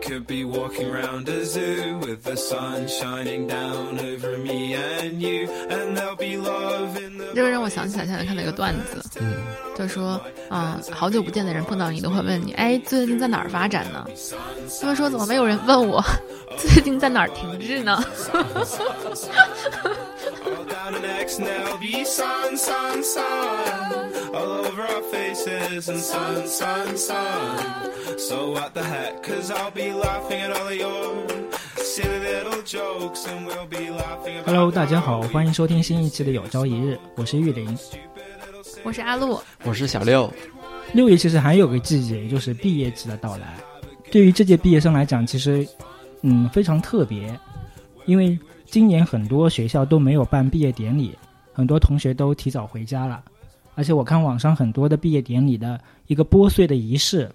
could be walking round a zoo with the sun shining down over me and you, and there'll be love in the. 这个让我想起来，现在看到一个段子，嗯，就说，嗯，好久不见的人碰到你都会问你，哎，最近在哪儿发展呢？他们说怎么没有人问我，最近在哪儿停滞呢？Our faces, and sun, sun, sun. So what the heck? Cause I'll be laughing at all of your silly little jokes, and we'll be laughing about. Hello，大家好，欢迎收听新一期的有朝一日，我是玉林。我是阿露，我是小六，六月其实还有个季节，也就是毕业季的到来。对于这届毕业生来讲，其实嗯非常特别，因为今年很多学校都没有办毕业典礼，很多同学都提早回家了。而且我看网上很多的毕业典礼的一个拨穗的仪式，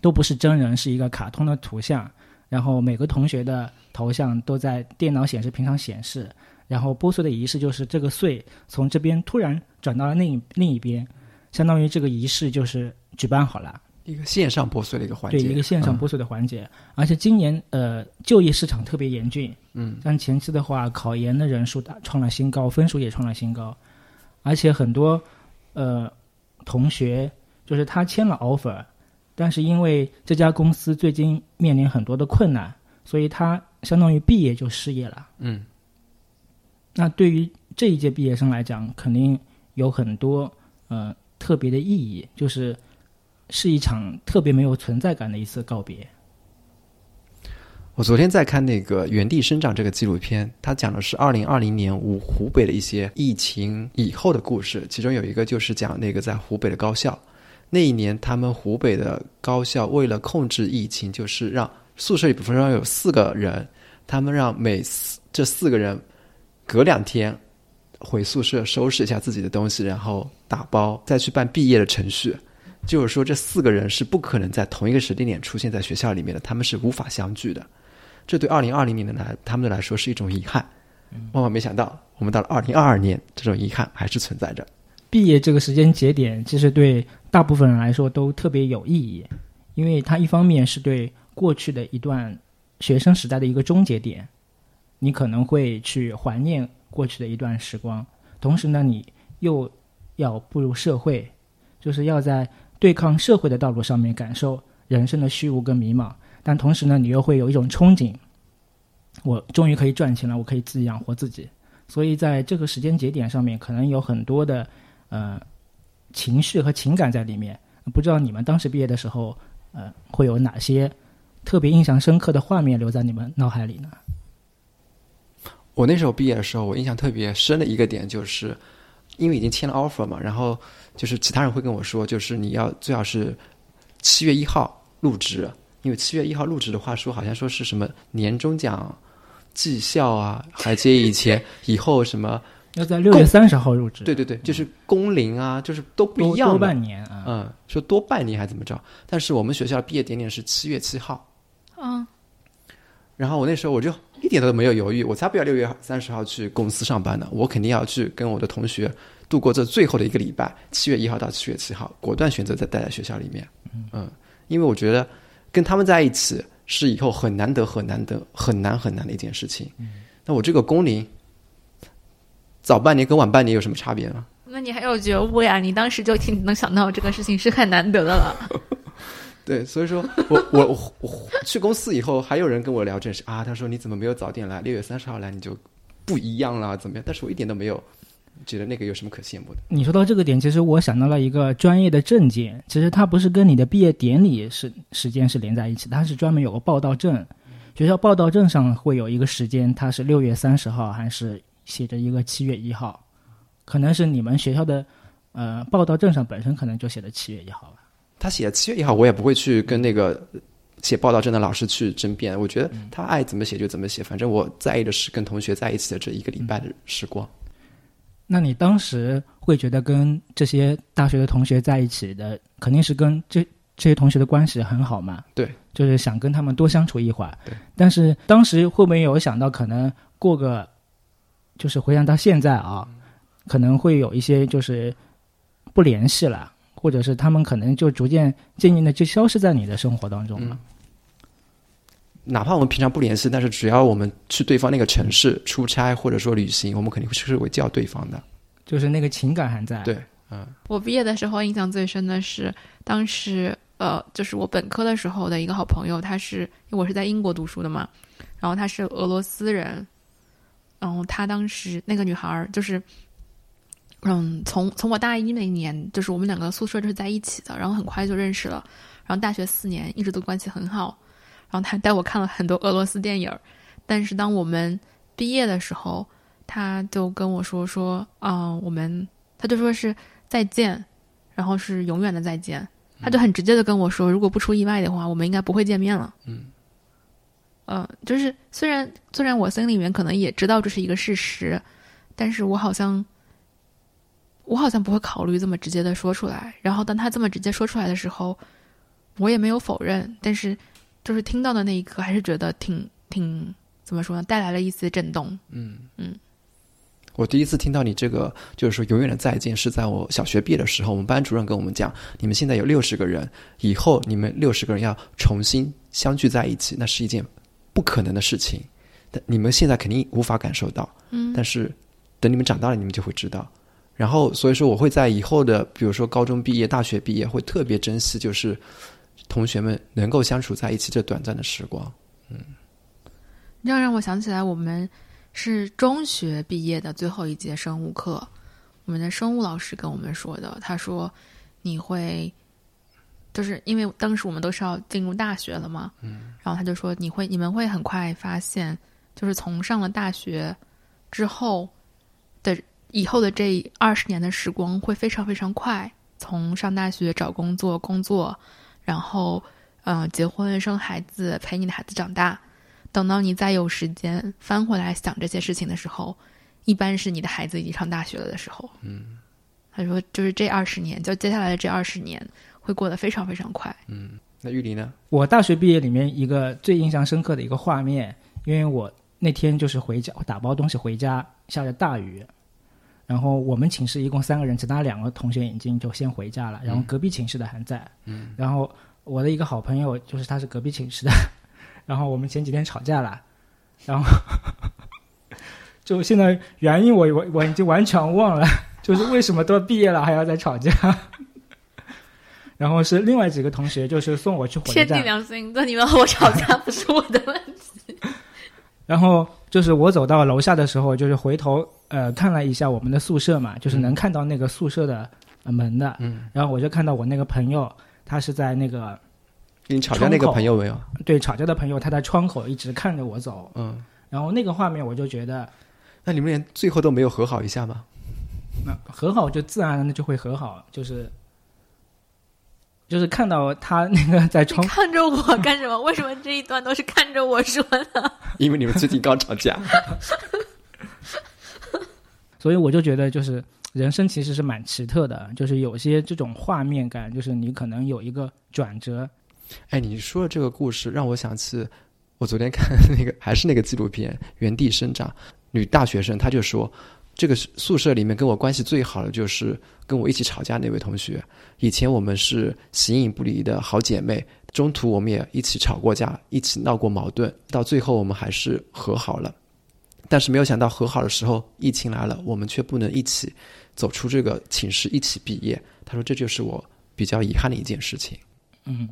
都不是真人，是一个卡通的图像，然后每个同学的头像都在电脑显示屏上显示，然后拨穗的仪式就是这个穗从这边突然转到了另一另一边，相当于这个仪式就是举办好了。一个线上拨穗的一个环节，对一个线上拨穗的环节。而且今年呃就业市场特别严峻，嗯，但前期的话，考研的人数大创了新高，分数也创了新高，而且很多呃同学就是他签了 offer，但是因为这家公司最近面临很多的困难，所以他相当于毕业就失业了。嗯，那对于这一届毕业生来讲，肯定有很多呃特别的意义，就是是一场特别没有存在感的一次告别。我昨天在看那个《原地生长》这个纪录片，它讲的是二零二零年湖湖北的一些疫情以后的故事，其中有一个就是讲那个在湖北的高校，那一年他们湖北的高校为了控制疫情，就是让宿舍里比方说有四个人，他们让每四这四个人隔两天回宿舍收拾一下自己的东西，然后打包再去办毕业的程序。就是说，这四个人是不可能在同一个时间点出现在学校里面的，他们是无法相聚的。这对二零二零年的来他们来说是一种遗憾。万万没想到，我们到了二零二二年，这种遗憾还是存在着。毕业这个时间节点，其实对大部分人来说都特别有意义，因为它一方面是对过去的一段学生时代的一个终结点，你可能会去怀念过去的一段时光，同时呢，你又要步入社会，就是要在对抗社会的道路上面感受人生的虚无跟迷茫，但同时呢，你又会有一种憧憬，我终于可以赚钱了，我可以自己养活自己。所以在这个时间节点上面，可能有很多的呃情绪和情感在里面。不知道你们当时毕业的时候，呃，会有哪些特别印象深刻的画面留在你们脑海里呢？我那时候毕业的时候，我印象特别深的一个点就是，因为已经签了 offer 嘛，然后就是其他人会跟我说，就是你要最好是七月一号入职，因为七月一号入职的话说好像说是什么年终奖、绩效啊，还接以前以后什么，要在六月三十号入职，对对对，就是工龄啊，就是都不一样的。多半年啊。嗯，说多半年还怎么着？但是我们学校毕业典礼是七月七号，嗯，然后我那时候我就一点都没有犹豫，我才不要六月三十号去公司上班呢，我肯定要去跟我的同学度过这最后的一个礼拜，七月一号到七月七号，果断选择再待在学校里面。嗯，因为我觉得跟他们在一起是以后很难得、很难得、很难很难的一件事情。那我这个工龄早半年跟晚半年有什么差别呢？那你还有觉悟呀？你当时就挺能想到这个事情是很难得的了。对，所以说我我我我去公司以后，还有人跟我聊这事啊，他说你怎么没有早点来？六月三十号来你就不一样了，怎么样？但是我一点都没有觉得那个有什么可羡慕的。你说到这个点，其实我想到了一个专业的证件，其实它不是跟你的毕业典礼是时间是连在一起，它是专门有个报到证，学校报到证上会有一个时间，它是六月三十号还是写着一个七月一号，可能是你们学校的呃报到证上本身可能就写的七月一号吧。他写七月一号，我也不会去跟那个写报道证的老师去争辩。我觉得他爱怎么写就怎么写，反正我在意的是跟同学在一起的这一个礼拜的时光。那你当时会觉得跟这些大学的同学在一起的，肯定是跟这这些同学的关系很好嘛？对，就是想跟他们多相处一会儿。对，但是当时会不会有想到，可能过个，就是回想到现在啊，可能会有一些就是不联系了，或者是他们可能就逐渐渐渐的就消失在你的生活当中了。哪怕我们平常不联系，但是只要我们去对方那个城市出差或者说旅行，我们肯定是会叫对方的。就是那个情感还在。对，嗯，我毕业的时候印象最深的是，当时呃，就是我本科的时候的一个好朋友，他是因为我是在英国读书的嘛，然后他是俄罗斯人，然后他当时那个女孩儿就是，嗯，从从我大一那年，就是我们两个宿舍就是在一起的，然后很快就认识了，然后大学四年一直都关系很好，然后他带我看了很多俄罗斯电影儿，但是当我们毕业的时候。他就跟我说说，嗯，我们，他就说是再见，然后是永远的再见。他就很直接的跟我说，如果不出意外的话，我们应该不会见面了。嗯，呃，就是虽然虽然我心里面可能也知道这是一个事实，但是我好像，我好像不会考虑这么直接的说出来。然后当他这么直接说出来的时候，我也没有否认，但是就是听到的那一刻，还是觉得挺挺怎么说呢，带来了一丝震动。嗯嗯。我第一次听到你这个，就是说永远的再见，是在我小学毕业的时候，我们班主任跟我们讲，你们现在有六十个人，以后你们六十个人要重新相聚在一起，那是一件不可能的事情。但你们现在肯定无法感受到，嗯，但是等你们长大了，你们就会知道。然后，所以说我会在以后的，比如说高中毕业、大学毕业，会特别珍惜，就是同学们能够相处在一起这短暂的时光。嗯，这样让我想起来我们。是中学毕业的最后一节生物课，我们的生物老师跟我们说的。他说：“你会，就是因为当时我们都是要进入大学了嘛，嗯，然后他就说你会，你们会很快发现，就是从上了大学之后的以后的这二十年的时光会非常非常快。从上大学找工作，工作，然后嗯结婚生孩子，陪你的孩子长大。”等到你再有时间翻回来想这些事情的时候，一般是你的孩子已经上大学了的时候。嗯，他说，就是这二十年，就接下来的这二十年会过得非常非常快。嗯，那玉林呢？我大学毕业里面一个最印象深刻的一个画面，因为我那天就是回家打包东西回家，下着大雨，然后我们寝室一共三个人，其他两个同学已经就先回家了，然后隔壁寝室的还在。嗯，然后我的一个好朋友，就是他是隔壁寝室的。然后我们前几天吵架了，然后就现在原因我我我已经完全忘了，就是为什么都毕业了还要再吵架。然后是另外几个同学，就是送我去火车站。天地良心，那你们和我吵架不是我的问题。然后就是我走到楼下的时候，就是回头呃看了一下我们的宿舍嘛，就是能看到那个宿舍的门的。嗯。然后我就看到我那个朋友，他是在那个。你吵架那个朋友没有？对，吵架的朋友他在窗口一直看着我走。嗯，然后那个画面我就觉得，那你们连最后都没有和好一下吗？那和好就自然而然的就会和好，就是就是看到他那个在窗看着我干什么？为什么这一段都是看着我说的？因为你们最近刚吵架，所以我就觉得就是人生其实是蛮奇特的，就是有些这种画面感，就是你可能有一个转折。哎，你说的这个故事让我想起，我昨天看 那个还是那个纪录片《原地生长》，女大学生，她就说，这个宿舍里面跟我关系最好的就是跟我一起吵架那位同学。以前我们是形影不离的好姐妹，中途我们也一起吵过架，一起闹过矛盾，到最后我们还是和好了。但是没有想到和好的时候，疫情来了，我们却不能一起走出这个寝室，一起毕业。他说，这就是我比较遗憾的一件事情。嗯。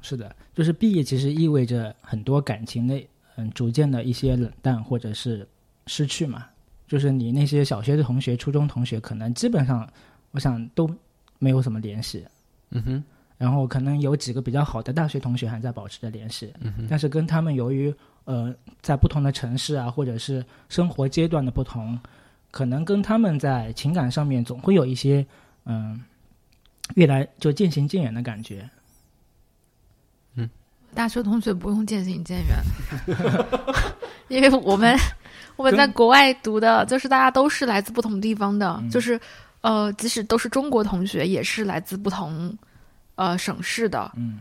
是的，就是毕业其实意味着很多感情的嗯逐渐的一些冷淡或者是失去嘛。就是你那些小学的同学、初中同学，可能基本上我想都没有什么联系。嗯哼。然后可能有几个比较好的大学同学还在保持着联系。嗯。但是跟他们由于呃在不同的城市啊，或者是生活阶段的不同，可能跟他们在情感上面总会有一些嗯越来就渐行渐远的感觉。嗯大学同学不用渐行渐远，因为我们我们在国外读的，就是大家都是来自不同地方的，就是呃，即使都是中国同学，也是来自不同呃省市的。嗯，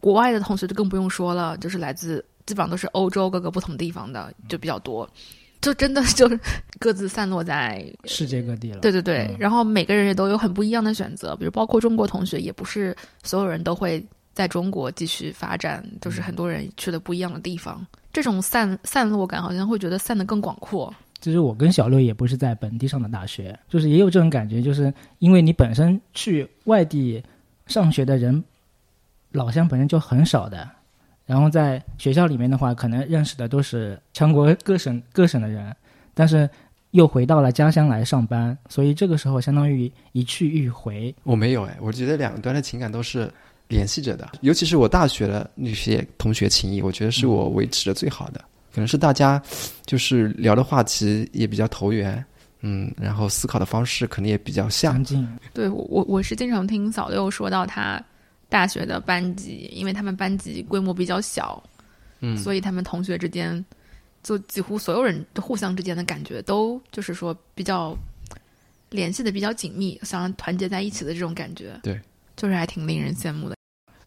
国外的同学就更不用说了，就是来自基本上都是欧洲各个不同地方的，就比较多，就真的就是 各自散落在世界各地了。对对对，然后每个人也都有很不一样的选择，比如包括中国同学，也不是所有人都会。在中国继续发展，就是很多人去了不一样的地方。这种散散落感，好像会觉得散得更广阔。其实我跟小六也不是在本地上的大学，就是也有这种感觉，就是因为你本身去外地上学的人，老乡本身就很少的，然后在学校里面的话，可能认识的都是全国各省各省的人，但是又回到了家乡来上班，所以这个时候相当于一去一回。我没有哎，我觉得两端的情感都是联系着的，尤其是我大学的那些同学情谊，我觉得是我维持的最好的。可能是大家就是聊的话题也比较投缘，嗯，然后思考的方式可能也比较像相。近，对我我我是经常听小六说到他大学的班级，因为他们班级规模比较小，嗯，所以他们同学之间，就几乎所有人互相之间的感觉都就是说比较联系的比较紧密，想团结在一起的这种感觉。对，就是还挺令人羡慕的。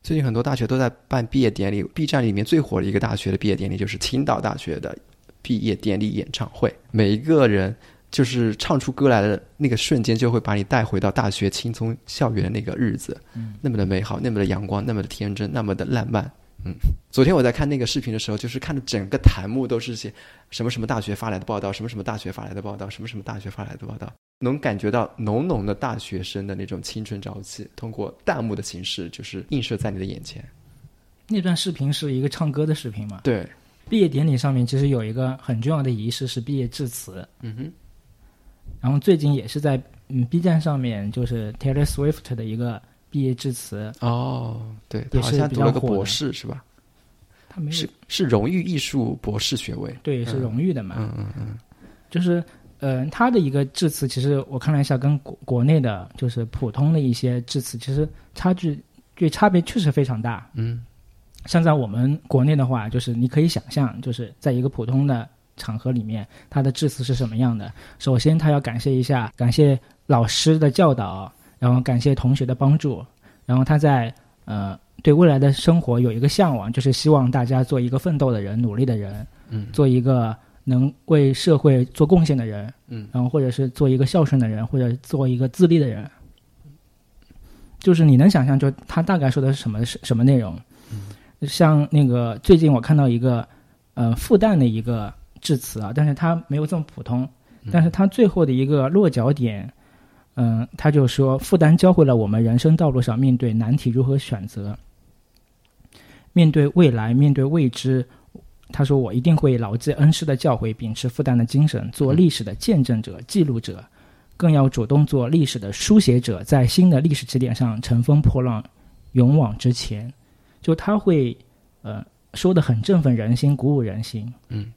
最近很多大学都在办毕业典礼，B 站里面最火的一个大学的毕业典礼就是青岛大学的毕业典礼演唱会，每一个人就是唱出歌来的那个瞬间，就会把你带回到大学青葱校园的那个日子，嗯，那么的美好，那么的阳光，那么的天真，那么的浪漫。嗯，昨天我在看那个视频的时候，就是看的整个弹幕都是些什么什么大学发来的报道，什么什么大学发来的报道，什么什么大学发来的报道，能感觉到浓浓的大学生的那种青春朝气，通过弹幕的形式就是映射在你的眼前。那段视频是一个唱歌的视频嘛？对，毕业典礼上面其实有一个很重要的仪式是毕业致辞，嗯哼，然后最近也是在嗯 B 站上面，就是 Taylor Swift 的一个毕业致辞，哦，对，他好像读了个博士是吧？他没有是是荣誉艺术博士学位。对是荣誉的嘛，嗯嗯嗯，就是呃他的一个致辞，其实我看了一下，跟国国内的就是普通的一些致辞，其实差距对差别确实非常大。嗯像在我们国内的话，就是你可以想象，就是在一个普通的场合里面，他的致辞是什么样的。首先，他要感谢一下，感谢老师的教导，然后感谢同学的帮助，然后他在呃对未来的生活有一个向往，就是希望大家做一个奋斗的人、努力的人，嗯做一个能为社会做贡献的人，嗯然后或者是做一个孝顺的人，或者做一个自立的人。就是你能想象，就他大概说的是什么什么内容？嗯像那个最近我看到一个呃复旦的一个致辞啊，但是他没有这么普通，但是他最后的一个落脚点，嗯、他就说复旦教会了我们人生道路上面对难题如何选择，面对未来，面对未知。他说：“我一定会牢记恩师的教诲，秉持复旦的精神，做历史的见证者、记录者，更要主动做历史的书写者，在新的历史起点上乘风破浪，勇往直前。”就他会呃说的很振奋人心，鼓舞人心，嗯，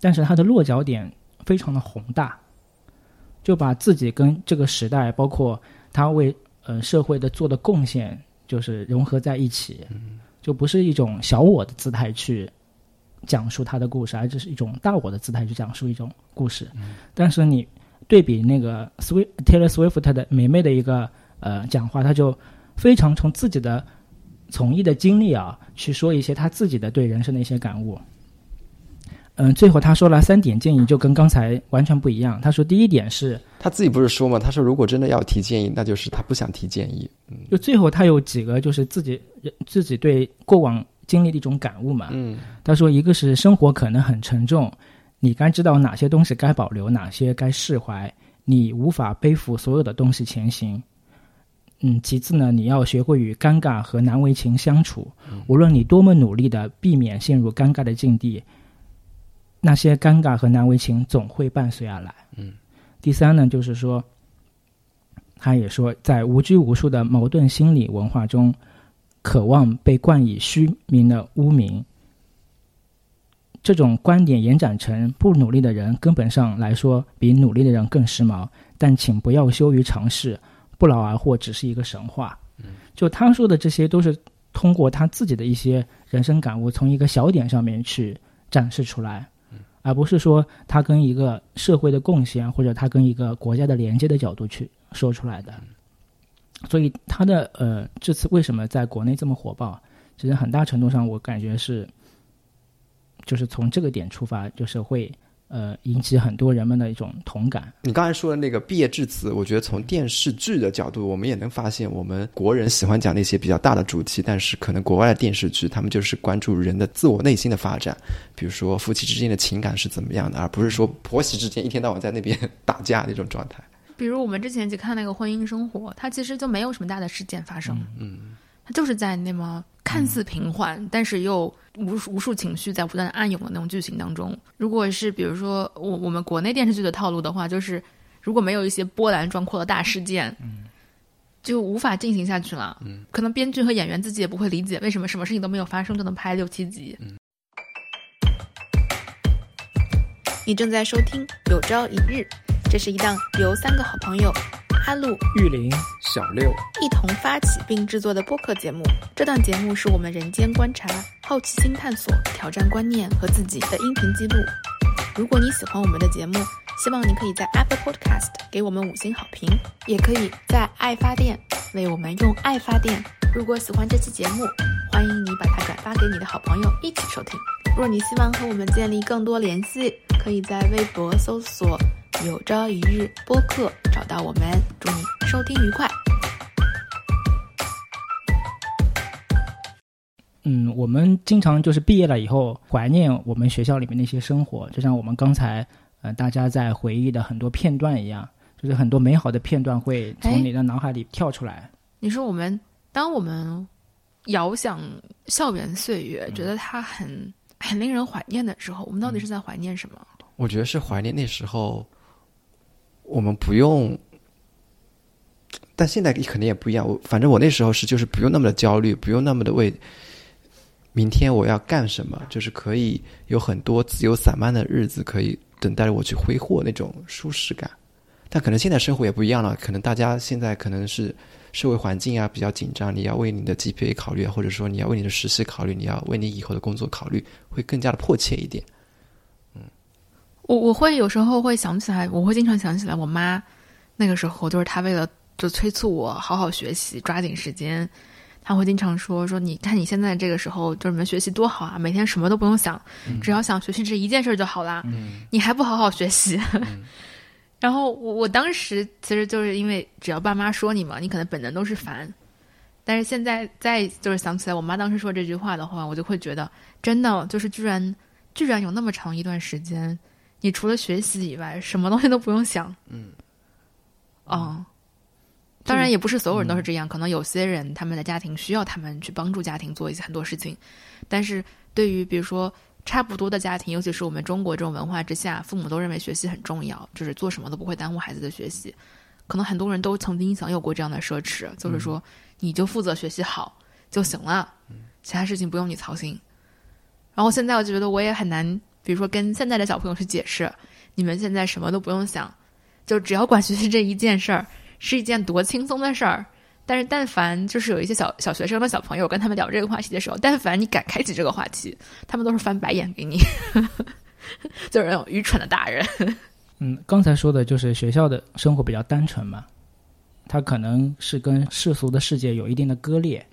但是他的落脚点非常的宏大，就把自己跟这个时代，包括他为呃社会的做的贡献，就是融合在一起，嗯就不是一种小我的姿态去讲述他的故事，而只是一种大我的姿态去讲述一种故事。但是你对比那个 Swift Taylor Swift 的梅梅的一个呃讲话，他就非常从自己的从艺的经历啊，去说一些他自己的对人生的一些感悟。嗯，最后他说了三点建议，就跟刚才完全不一样。他说第一点是，他自己不是说嘛？他说如果真的要提建议，那就是他不想提建议。嗯就最后他有几个就是自己自己对过往经历的一种感悟嘛。嗯他说，一个是生活可能很沉重，你该知道哪些东西该保留，哪些该释怀，你无法背负所有的东西前行。嗯，其次呢，你要学会与尴尬和难为情相处，无论你多么努力的避免陷入尴尬的境地，那些尴尬和难为情总会伴随而来。嗯，第三呢，就是说，他也说，在无拘无束的矛盾心理文化中，渴望被冠以虚名的污名。这种观点延展成不努力的人，根本上来说比努力的人更时髦。但请不要羞于尝试，不劳而获只是一个神话。嗯就他说的这些，都是通过他自己的一些人生感悟，从一个小点上面去展示出来，而不是说他跟一个社会的贡献或者他跟一个国家的连接的角度去说出来的。所以他的呃这次为什么在国内这么火爆，其实很大程度上我感觉是，就是从这个点出发，就是会呃引起很多人们的一种同感。你刚才说的那个毕业致辞，我觉得从电视剧的角度，我们也能发现，我们国人喜欢讲那些比较大的主题，但是可能国外的电视剧，他们就是关注人的自我内心的发展，比如说夫妻之间的情感是怎么样的，而不是说婆媳之间一天到晚在那边打架那种状态。比如我们之前去看那个婚姻生活，它其实就没有什么大的事件发生，嗯，它就是在那么看似平缓，但是又无数无数情绪在不断的暗涌的那种剧情当中。如果是比如说我我们国内电视剧的套路的话，就是如果没有一些波澜壮阔的大事件，就无法进行下去了。嗯，可能编剧和演员自己也不会理解为什么什么事情都没有发生就能拍六七集。你正在收听《有朝一日》，这是一档由三个好朋友哈路、玉林，小六，一同发起并制作的播客节目。这档节目是我们人间观察、好奇心探索、挑战观念和自己的音频记录。如果你喜欢我们的节目，希望你可以在 Apple Podcast 给我们五星好评，也可以在爱发电为我们用爱发电。如果喜欢这期节目，欢迎你把它转发给你的好朋友一起收听。若你希望和我们建立更多联系，可以在微博搜索“有朝一日播客”找到我们。祝你收听愉快！嗯，我们经常就是毕业了以后怀念我们学校里面那些生活，就像我们刚才呃大家在回忆的很多片段一样，就是很多美好的片段会哎从你的脑海里跳出来。你说我们，当我们遥想校园岁月，觉得它很很令人怀念的时候，我们到底是在怀念什么？我觉得是怀念那时候，我们不用，但现在肯定也不一样。我反正我那时候是就是不用那么的焦虑，不用那么的为明天我要干什么，就是可以有很多自由散漫的日子可以等待着我去挥霍那种舒适感。但可能现在生活也不一样了，可能大家现在可能是社会环境啊比较紧张，你要为你的 GPA 考虑，或者说你要为你的实习考虑，你要为你以后的工作考虑，会更加的迫切一点。嗯我我会有时候会想起来，我会经常想起来我妈那个时候，就是她为了就催促我好好学习，抓紧时间，她会经常说说你看你现在这个时候就是你们学习多好啊，每天什么都不用想，只要想学习这一件事儿就好啦，你还不好好学习。然后我我当时其实就是因为只要爸妈说你嘛，你可能本能都是烦。但是现在再就是想起来我妈当时说这句话的话，我就会觉得真的就是居然居然有那么长一段时间，你除了学习以外，什么东西都不用想。嗯，嗯，当然也不是所有人都是这样，可能有些人他们的家庭需要他们去帮助家庭做一些很多事情，但是对于比如说差不多的家庭，尤其是我们中国这种文化之下，父母都认为学习很重要，就是做什么都不会耽误孩子的学习。可能很多人都曾经享有过这样的奢侈，就是说你就负责学习好就行了，其他事情不用你操心。然后现在我觉得我也很难，比如说跟现在的小朋友去解释，你们现在什么都不用想，就只要管学习这一件事儿，是一件多轻松的事儿。但是，但凡就是有一些小小学生的小朋友跟他们聊这个话题的时候，但凡你敢开启这个话题，他们都是翻白眼给你，就是那种愚蠢的大人。嗯，刚才说的就是学校的生活比较单纯嘛，它可能是跟世俗的世界有一定的割裂，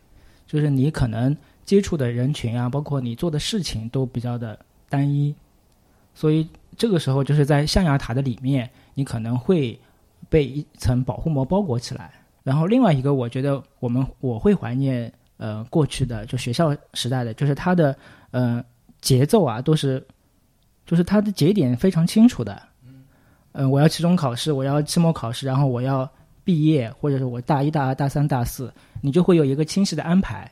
就是你可能接触的人群啊，包括你做的事情都比较的单一，所以这个时候就是在象牙塔的里面，你可能会被一层保护膜包裹起来。然后另外一个，我觉得我们我会怀念呃过去的就学校时代的，就是它的呃节奏啊都是，就是它的节点非常清楚的。嗯，我要期中考试，我要期末考试，然后我要毕业，或者是我大一、大二、大三、大四，你就会有一个清晰的安排。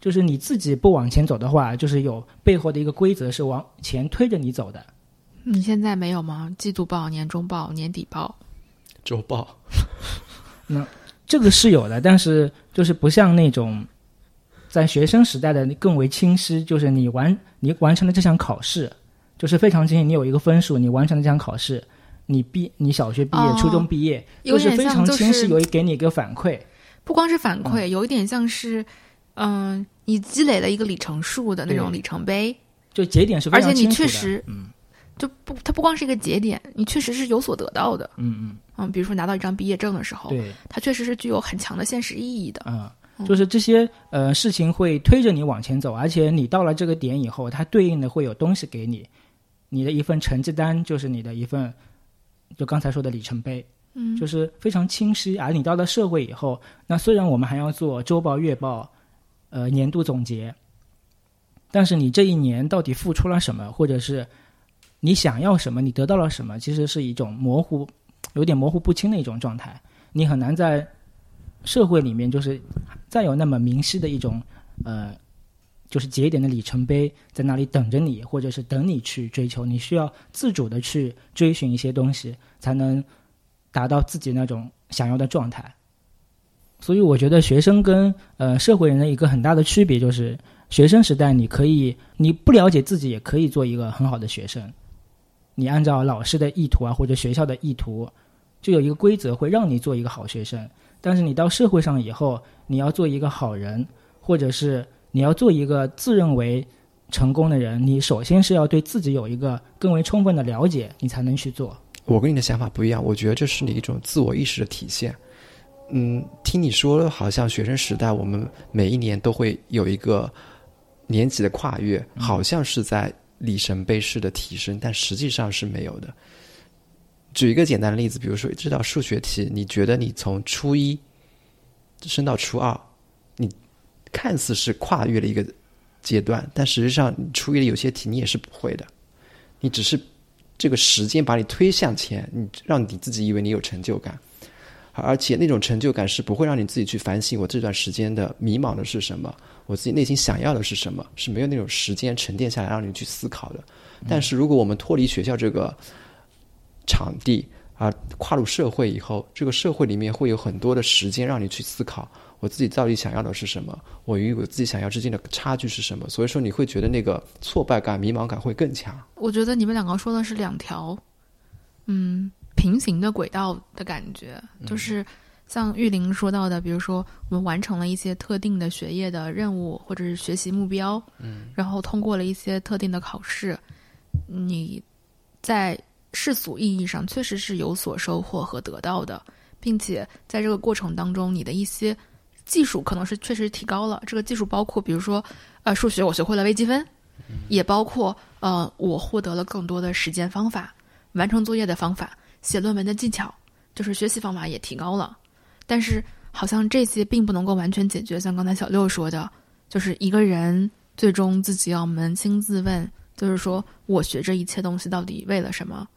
就是你自己不往前走的话，就是有背后的一个规则是往前推着你走的。你现在没有吗？季度报、年终报、年底报，周报，这个是有的，但是就是不像那种在学生时代的更为清晰，就是你完你完成了这项考试，就是非常清晰，你有一个分数，你完成了这项考试，你毕你小学毕业、哦初中毕业，有都是非常清晰，是有一给你一个反馈。不光是反馈，有一点像是，嗯、你积累了一个里程数的那种里程碑，就节点是非而且你常清楚的。确实，嗯就不，它不光是一个节点，你确实是有所得到的。嗯嗯，比如说拿到一张毕业证的时候嗯，，对，它确实是具有很强的现实意义的。啊、嗯就是这些呃事情会推着你往前走，而且你到了这个点以后，它对应的会有东西给你，你的一份成绩单就是你的一份，就刚才说的里程碑，嗯，就是非常清晰。而你到了社会以后，那虽然我们还要做周报、月报，呃，年度总结，但是你这一年到底付出了什么，或者是你想要什么，你得到了什么，其实是一种模糊、有点模糊不清的一种状态。你很难在社会里面，就是再有那么明晰的一种呃。就是节点的里程碑在那里等着你，或者是等你去追求。你需要自主的去追寻一些东西，才能达到自己那种想要的状态。所以，我觉得学生跟呃社会人的一个很大的区别就是，学生时代你可以你不了解自己，也可以做一个很好的学生。你按照老师的意图啊，或者学校的意图，就有一个规则会让你做一个好学生。但是你到社会上以后，你要做一个好人，或者是。你要做一个自认为成功的人，你首先是要对自己有一个更为充分的了解，你才能去做。我跟你的想法不一样，我觉得这是你一种自我意识的体现。嗯，听你说，好像学生时代我们每一年都会有一个年级的跨越，好像是在里程碑式的提升，但实际上是没有的。举一个简单的例子，比如说这道数学题，你觉得你从初一升到初二？你看似是跨越了一个阶段，但实际上，初一的有些题你也是不会的。你只是这个时间把你推向前，你让你自己以为你有成就感，而且那种成就感是不会让你自己去反省我这段时间的迷茫的是什么，我自己内心想要的是什么，是没有那种时间沉淀下来让你去思考的。但是如果我们脱离学校这个场地，啊，跨入社会以后，这个社会里面会有很多的时间让你去思考。我自己到底想要的是什么？我与我自己想要之间的差距是什么？所以说，你会觉得那个挫败感、迷茫感会更强。我觉得你们两个说的是两条，嗯，平行的轨道的感觉。就是像玉林说到的，比如说我们完成了一些特定的学业的任务或者是学习目标，嗯，然后通过了一些特定的考试，你在世俗意义上确实是有所收获和得到的，并且在这个过程当中，你的一些。技术可能是确实提高了，这个技术包括，比如说，呃，数学我学会了微积分，也包括呃，我获得了更多的实践方法，完成作业的方法，写论文的技巧，就是学习方法也提高了。但是好像这些并不能够完全解决，像刚才小六说的，就是一个人最终自己要扪心自问，就是说我学这一切东西到底为了什么？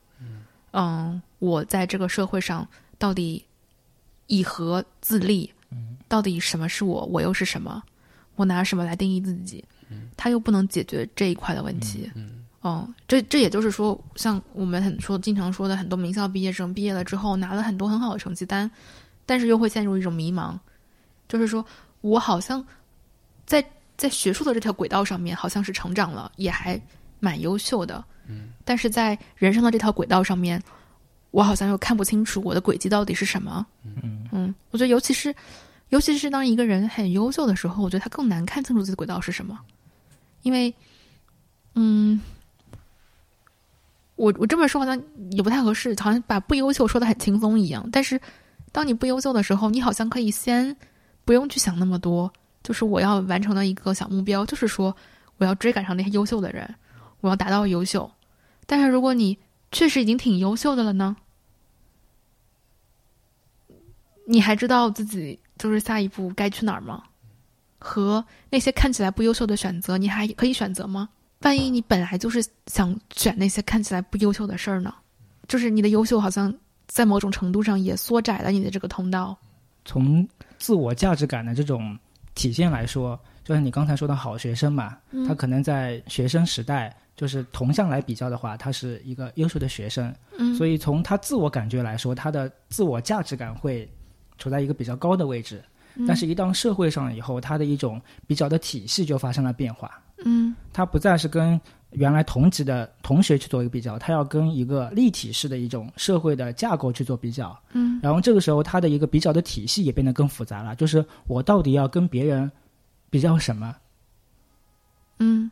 嗯，我在这个社会上到底以何自立？到底什么是我？我又是什么？我拿什么来定义自己？他又不能解决这一块的问题。嗯，这这也就是说，像我们很说经常说的，很多名校毕业生毕业了之后拿了很多很好的成绩单，但是又会陷入一种迷茫，就是说我好像在在学术的这条轨道上面好像是成长了，也还蛮优秀的。嗯，但是在人生的这条轨道上面，我好像又看不清楚我的轨迹到底是什么。嗯嗯，我觉得尤其是。尤其是当一个人很优秀的时候，我觉得他更难看清楚自己的轨道是什么，因为，嗯，我我这么说好像也不太合适，好像把不优秀说的很轻松一样。但是，当你不优秀的时候，你好像可以先不用去想那么多，就是我要完成的一个小目标，就是说我要追赶上那些优秀的人，我要达到优秀。但是，如果你确实已经挺优秀的了呢，你还知道自己。就是下一步该去哪儿吗？和那些看起来不优秀的选择，你还可以选择吗？万一你本来就是想选那些看起来不优秀的事儿呢？就是你的优秀好像在某种程度上也缩窄了你的这个通道。从自我价值感的这种体现来说，就像你刚才说的好学生嘛，他可能在学生时代就是同向来比较的话，他是一个优秀的学生。嗯，所以从他自我感觉来说，他的自我价值感会。处在一个比较高的位置，但是，一到社会上以后，他的一种比较的体系就发生了变化。嗯，他不再是跟原来同级的同学去做一个比较，他要跟一个立体式的一种社会的架构去做比较。嗯，然后这个时候，他的一个比较的体系也变得更复杂了，就是我到底要跟别人比较什么？嗯，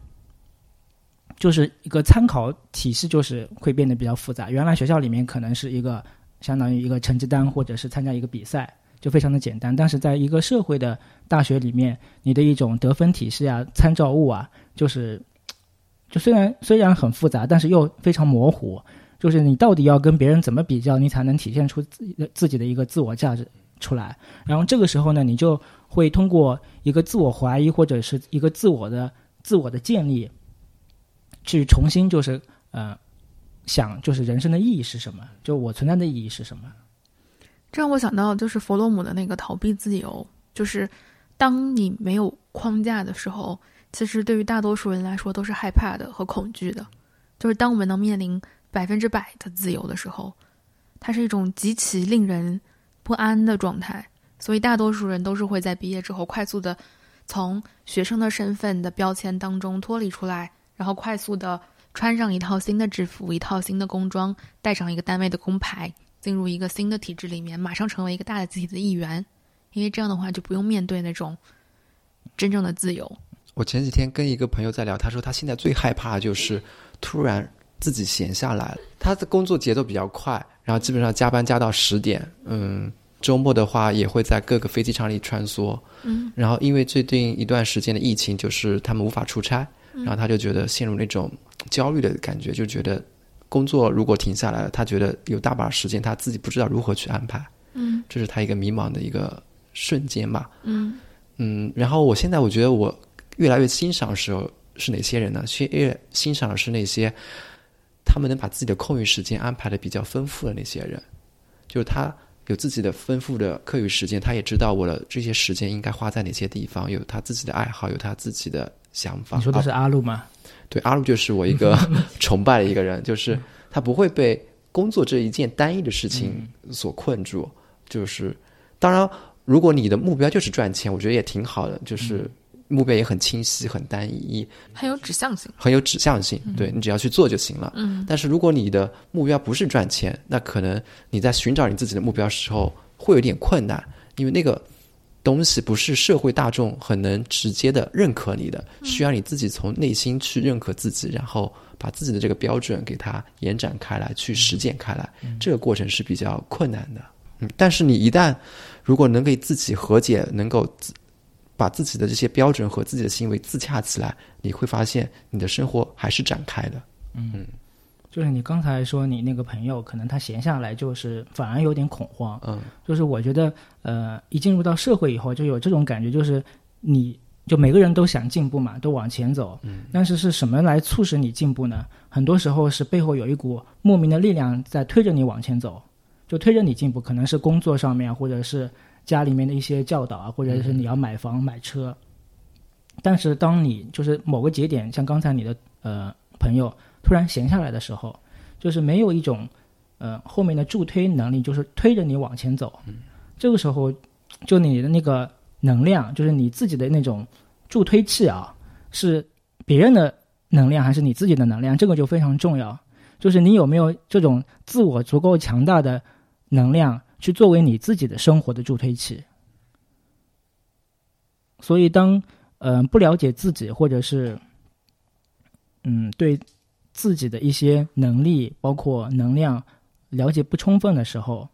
就是一个参考体系，就是会变得比较复杂。原来学校里面可能是一个相当于一个成绩单，或者是参加一个比赛。就非常的简单，但是在一个社会的大学里面，你的一种得分体系啊、参照物啊，就是就虽然虽然很复杂，但是又非常模糊。就是你到底要跟别人怎么比较，你才能体现出自自己的一个自我价值出来？然后这个时候呢，你就会通过一个自我怀疑或者是一个自我的自我的建立，去重新就是呃想就是人生的意义是什么？就我存在的意义是什么？这让我想到就是弗洛姆的那个逃避自由，就是当你没有框架的时候，其实对于大多数人来说都是害怕的和恐惧的。就是当我们能面临百分之百的自由的时候，它是一种极其令人不安的状态。所以大多数人都是会在毕业之后快速的从学生的身份的标签当中脱离出来，然后快速的穿上一套新的制服、一套新的工装，带上一个单位的工牌。进入一个新的体制里面，马上成为一个大的集体的一员，因为这样的话就不用面对那种真正的自由。我前几天跟一个朋友在聊，他说他现在最害怕的就是突然自己闲下来了。他的工作节奏比较快，然后基本上加班加到十点，嗯，周末的话也会在各个飞机场里穿梭，嗯，然后因为最近一段时间的疫情，就是他们无法出差，然后他就觉得陷入那种焦虑的感觉，就觉得。工作如果停下来了，他觉得有大把时间，他自己不知道如何去安排。嗯，这是他一个迷茫的一个瞬间吧。嗯嗯，然后我现在我觉得我越来越欣赏的时候是哪些人呢？越越欣赏的是那些他们能把自己的空余时间安排的比较丰富的那些人，就是他有自己的丰富的课余时间，他也知道我的这些时间应该花在哪些地方，有他自己的爱好，有他自己的想法。你说的是阿路吗？对，阿路就是我一个 崇拜的一个人，就是他不会被工作这一件单一的事情所困住。就是当然，如果你的目标就是赚钱，我觉得也挺好的，就是目标也很清晰、很单一，很有指向性，很有指向性。对你只要去做就行了。嗯。但是如果你的目标不是赚钱，那可能你在寻找你自己的目标时候会有点困难，因为那个。东西不是社会大众很能直接的认可你的，需要你自己从内心去认可自己，然后把自己的这个标准给它延展开来，去实践开来。这个过程是比较困难的。嗯，但是你一旦如果能给自己和解，能够把自己的这些标准和自己的行为自洽起来，你会发现你的生活还是展开的。嗯。就是你刚才说你那个朋友，可能他闲下来就是反而有点恐慌。嗯，就是我觉得，呃，一进入到社会以后，就有这种感觉，就是你就每个人都想进步嘛，都往前走。嗯，但是是什么来促使你进步呢？很多时候是背后有一股莫名的力量在推着你往前走，就推着你进步。可能是工作上面，或者是家里面的一些教导啊，或者是你要买房买车。但是当你就是某个节点，像刚才你的呃朋友。突然闲下来的时候，就是没有一种，呃，后面的助推能力，就是推着你往前走。这个时候，就你的那个能量，就是你自己的那种助推器啊，是别人的能量还是你自己的能量？这个就非常重要。就是你有没有这种自我足够强大的能量，去作为你自己的生活的助推器。所以，当嗯不了解自己，或者是嗯对。自己的一些能力，包括能量，了解不充分的时候，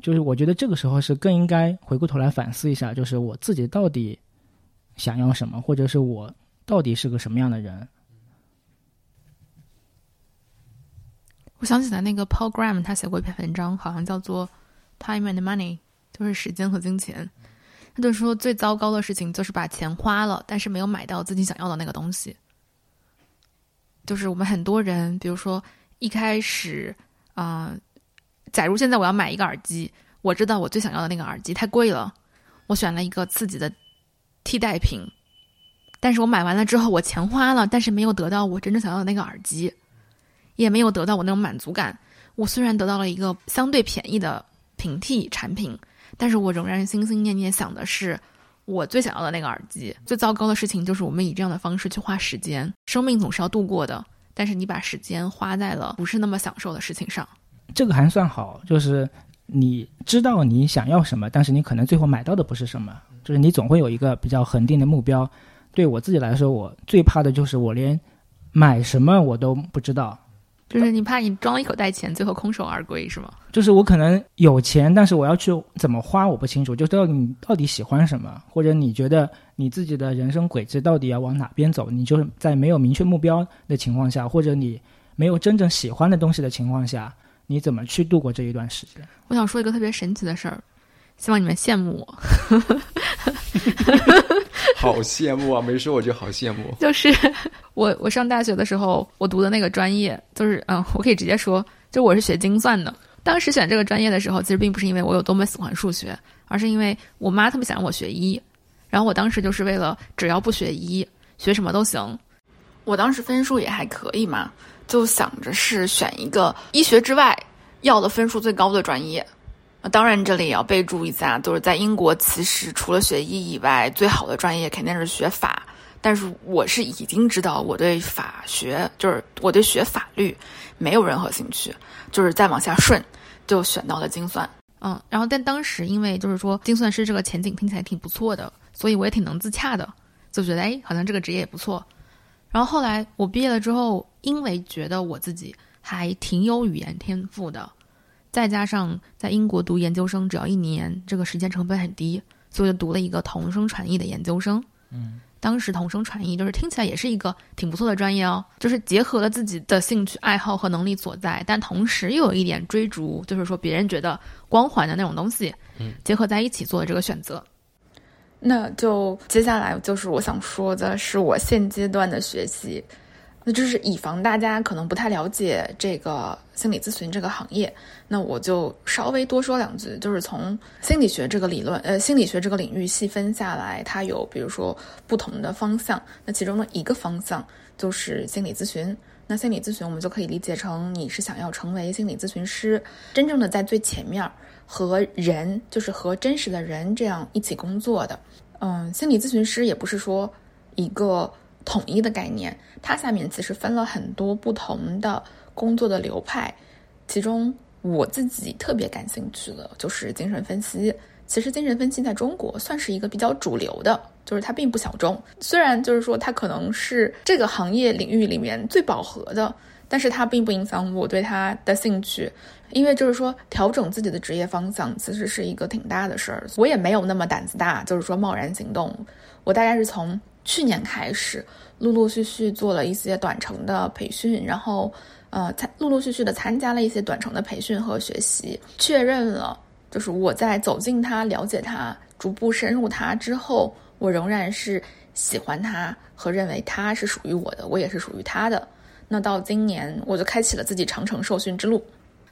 就是我觉得这个时候是更应该回过头来反思一下，就是我自己到底想要什么，或者是我到底是个什么样的人。我想起来，那个 Paul Graham 他写过一篇文章，好像叫做《Time and Money》，就是时间和金钱。他就说，最糟糕的事情就是把钱花了，但是没有买到自己想要的那个东西。就是我们很多人，比如说一开始，啊，假如现在我要买一个耳机，我知道我最想要的那个耳机太贵了，我选了一个自己的替代品，但是我买完了之后，我钱花了，但是没有得到我真正想要的那个耳机，也没有得到我那种满足感。我虽然得到了一个相对便宜的平替产品，但是我仍然心心念念想的是。我最想要的那个耳机，最糟糕的事情就是我们以这样的方式去花时间。生命总是要度过的，但是你把时间花在了不是那么享受的事情上。这个还算好，就是你知道你想要什么，但是你可能最后买到的不是什么。就是你总会有一个比较恒定的目标。对我自己来说，我最怕的就是我连买什么我都不知道，就是你怕你装了一口袋钱，最后空手而归是吗？就是我可能有钱，但是我要去怎么花，我不清楚。就到底你到底喜欢什么，或者你觉得你自己的人生轨迹到底要往哪边走？你就是在没有明确目标的情况下，或者你没有真正喜欢的东西的情况下，你怎么去度过这一段时间？我想说一个特别神奇的事儿，希望你们羡慕我。好羡慕啊！没说我就好羡慕。就是我我上大学的时候，我读的那个专业，就是嗯，我可以直接说，就我是学精算的。当时选这个专业的时候，其实并不是因为我有多么喜欢数学，而是因为我妈特别想让我学医。然后我当时就是为了只要不学医，学什么都行。我当时分数也还可以嘛，就想着是选一个医学之外要的分数最高的专业。当然，这里也要备注一下，就是在英国，其实除了学医以外，最好的专业肯定是学法。但是我是已经知道我对法学，就是我对学法律没有任何兴趣，就是再往下顺，就选到了精算。嗯，然后但当时因为就是说精算师这个前景听起来挺不错的，所以我也挺能自洽的，就觉得哎，好像这个职业也不错。然后后来我毕业了之后，因为觉得我自己还挺有语言天赋的。再加上在英国读研究生只要一年，这个时间成本很低，所以就读了一个同声传译的研究生。嗯，当时同声传译就是听起来也是一个挺不错的专业哦，就是结合了自己的兴趣爱好和能力所在，但同时又有一点追逐，就是说别人觉得光环的那种东西，嗯，结合在一起做的这个选择。那就接下来就是我想说的是我现阶段的学习。那就是以防大家可能不太了解这个心理咨询这个行业，那我就稍微多说两句。就是从心理学这个理论，呃，心理学这个领域细分下来，它有比如说不同的方向。那其中的一个方向就是心理咨询。那心理咨询我们就可以理解成你是想要成为心理咨询师，真正的在最前面和人，就是和真实的人这样一起工作的。嗯，心理咨询师也不是说一个。统一的概念，它下面其实分了很多不同的工作的流派，其中我自己特别感兴趣的就是精神分析。其实精神分析在中国算是一个比较主流的，就是它并不小众。虽然就是说它可能是这个行业领域里面最饱和的，但是它并不影响我对它的兴趣，因为就是说调整自己的职业方向其实是一个挺大的事儿。我也没有那么胆子大，就是说贸然行动。我大概是从。去年开始，陆陆续续做了一些短程的培训，然后，呃，参陆陆续续的参加了一些短程的培训和学习，确认了，就是我在走进他、了解他、逐步深入他之后，我仍然是喜欢他和认为他是属于我的，我也是属于他的。那到今年，我就开启了自己长城受训之路。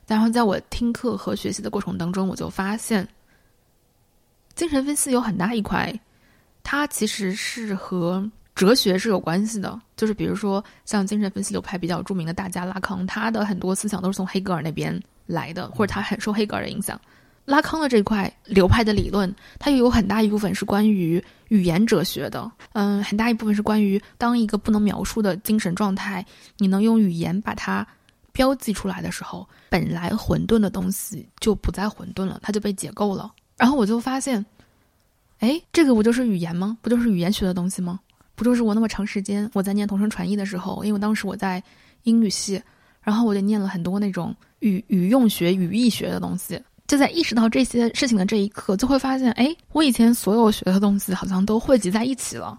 然后，在我听课和学习的过程当中，我就发现，精神分析有很大一块。它其实是和哲学是有关系的，就是比如说像精神分析流派比较著名的大家拉康，他的很多思想都是从黑格尔那边来的，或者他很受黑格尔的影响。拉康的这块流派的理论，它又有很大一部分是关于语言哲学的，嗯，很大一部分是关于当一个不能描述的精神状态，你能用语言把它标记出来的时候，本来混沌的东西就不再混沌了，它就被解构了。然后我就发现。哎，这个不就是语言吗？不就是语言学的东西吗？不就是我那么长时间我在念同声传译的时候，因为当时我在英语系，然后我就念了很多那种语语用学、语义学的东西。就在意识到这些事情的这一刻，就会发现，哎，我以前所有学的东西好像都汇集在一起了，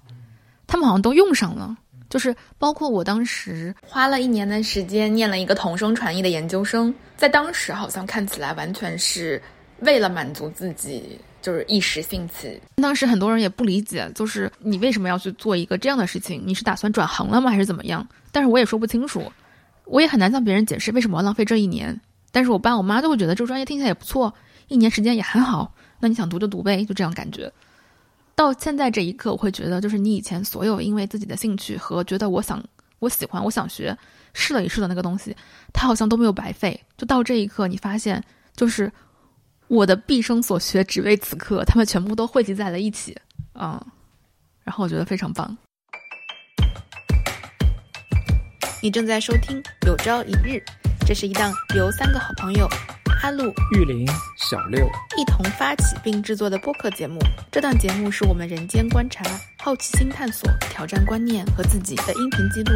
他们好像都用上了。就是包括我当时花了一年的时间念了一个同声传译的研究生，在当时好像看起来完全是为了满足自己。就是一时兴起，当时很多人也不理解，就是你为什么要去做一个这样的事情？你是打算转行了吗，还是怎么样？但是我也说不清楚，我也很难向别人解释为什么要浪费这一年。但是我爸我妈都会觉得这个专业听起来也不错，一年时间也很好。那你想读就读呗，就这样感觉。到现在这一刻，我会觉得，就是你以前所有因为自己的兴趣和觉得我想、我喜欢、我想学，试了一试的那个东西，它好像都没有白费。就到这一刻，你发现就是。我的毕生所学，只为此刻，他们全部都汇集在了一起，啊，然后我觉得非常棒。你正在收听《有朝一日》，这是一档由三个好朋友阿路、玉林、小六一同发起并制作的播客节目。这档节目是我们人间观察、好奇心探索、挑战观念和自己的音频记录。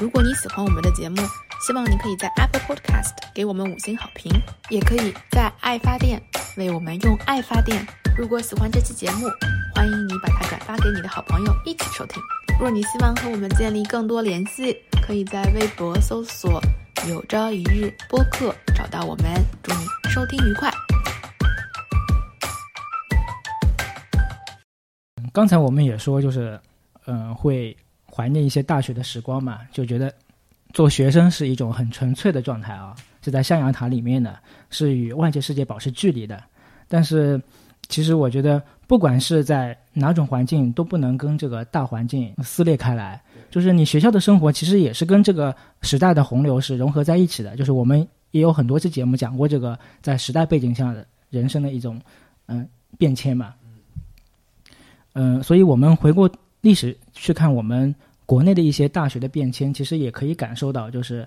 如果你喜欢我们的节目，希望你可以在 Apple Podcast 给我们五星好评，也可以在爱发电为我们用爱发电。如果喜欢这期节目，欢迎你把它转发给你的好朋友一起收听。若你希望和我们建立更多联系，可以在微博搜索“有朝一日播客”找到我们。祝你收听愉快！刚才我们也说，就是嗯、会怀念一些大学的时光嘛，就觉得做学生是一种很纯粹的状态啊，是在象牙塔里面的，是与外界世界保持距离的。但是，其实我觉得，不管是在哪种环境，都不能跟这个大环境撕裂开来。就是你学校的生活，其实也是跟这个时代的洪流是融合在一起的。就是我们也有很多期节目讲过这个在时代背景下的人生的一种嗯、变迁嘛。嗯，所以我们回过历史去看我们国内的一些大学的变迁，其实也可以感受到，就是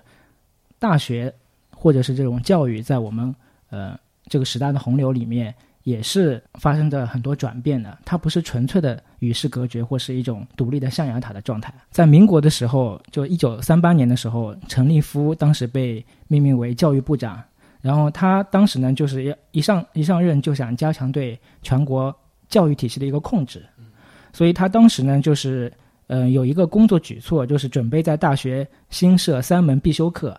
大学或者是这种教育在我们呃这个时代的洪流里面，也是发生着很多转变的。它不是纯粹的与世隔绝，或是一种独立的象牙塔的状态。在民国的时候，就一九三八年的时候，陈立夫当时被命名为教育部长，然后他当时呢，就是要一上一上任就想加强对全国教育体系的一个控制，所以他当时呢，就是呃有一个工作举措，就是准备在大学新设三门必修课，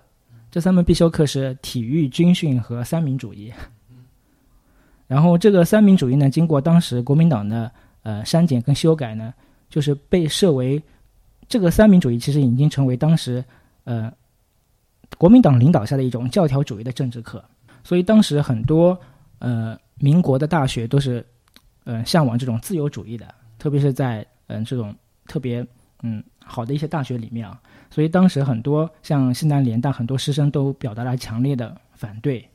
这三门必修课是体育、军训和三民主义。然后这个三民主义呢，经过当时国民党的呃删减跟修改呢，就是被设为这个三民主义其实已经成为当时呃国民党领导下的一种教条主义的政治课。所以当时很多呃民国的大学都是呃向往这种自由主义的，特别是在嗯、这种特别嗯好的一些大学里面啊，所以当时很多像西南联大很多师生都表达了强烈的反对，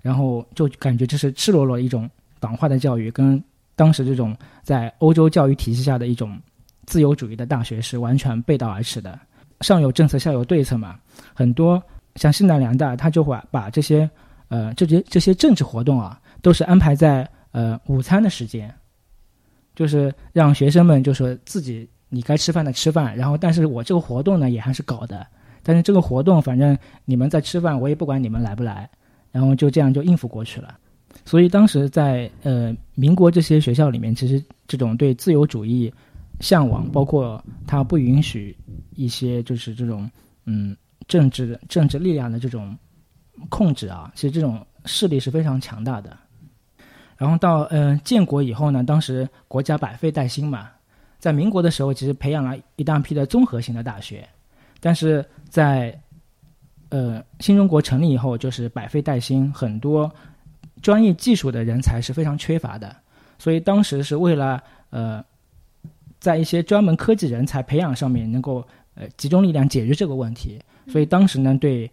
然后就感觉这是赤裸裸一种党化的教育，跟当时这种在欧洲教育体系下的一种自由主义的大学是完全背道而驰的。上有政策，下有对策嘛，很多像西南联大，他就会把这些呃这些这些政治活动啊，都是安排在呃午餐的时间，就是让学生们就说自己你该吃饭的吃饭，然后但是我这个活动呢也还是搞的，但是这个活动反正你们在吃饭，我也不管你们来不来，然后就这样就应付过去了。所以当时在呃民国这些学校里面，其实这种对自由主义向往，包括他不允许一些就是这种嗯政治政治力量的这种控制啊，其实这种势力是非常强大的。然后到嗯、建国以后呢，当时国家百废待兴嘛，在民国的时候，其实培养了一大批的综合性的大学，但是在呃新中国成立以后，就是百废待兴，很多专业技术的人才是非常缺乏的，所以当时是为了呃在一些专门科技人才培养上面能够呃集中力量解决这个问题，所以当时呢对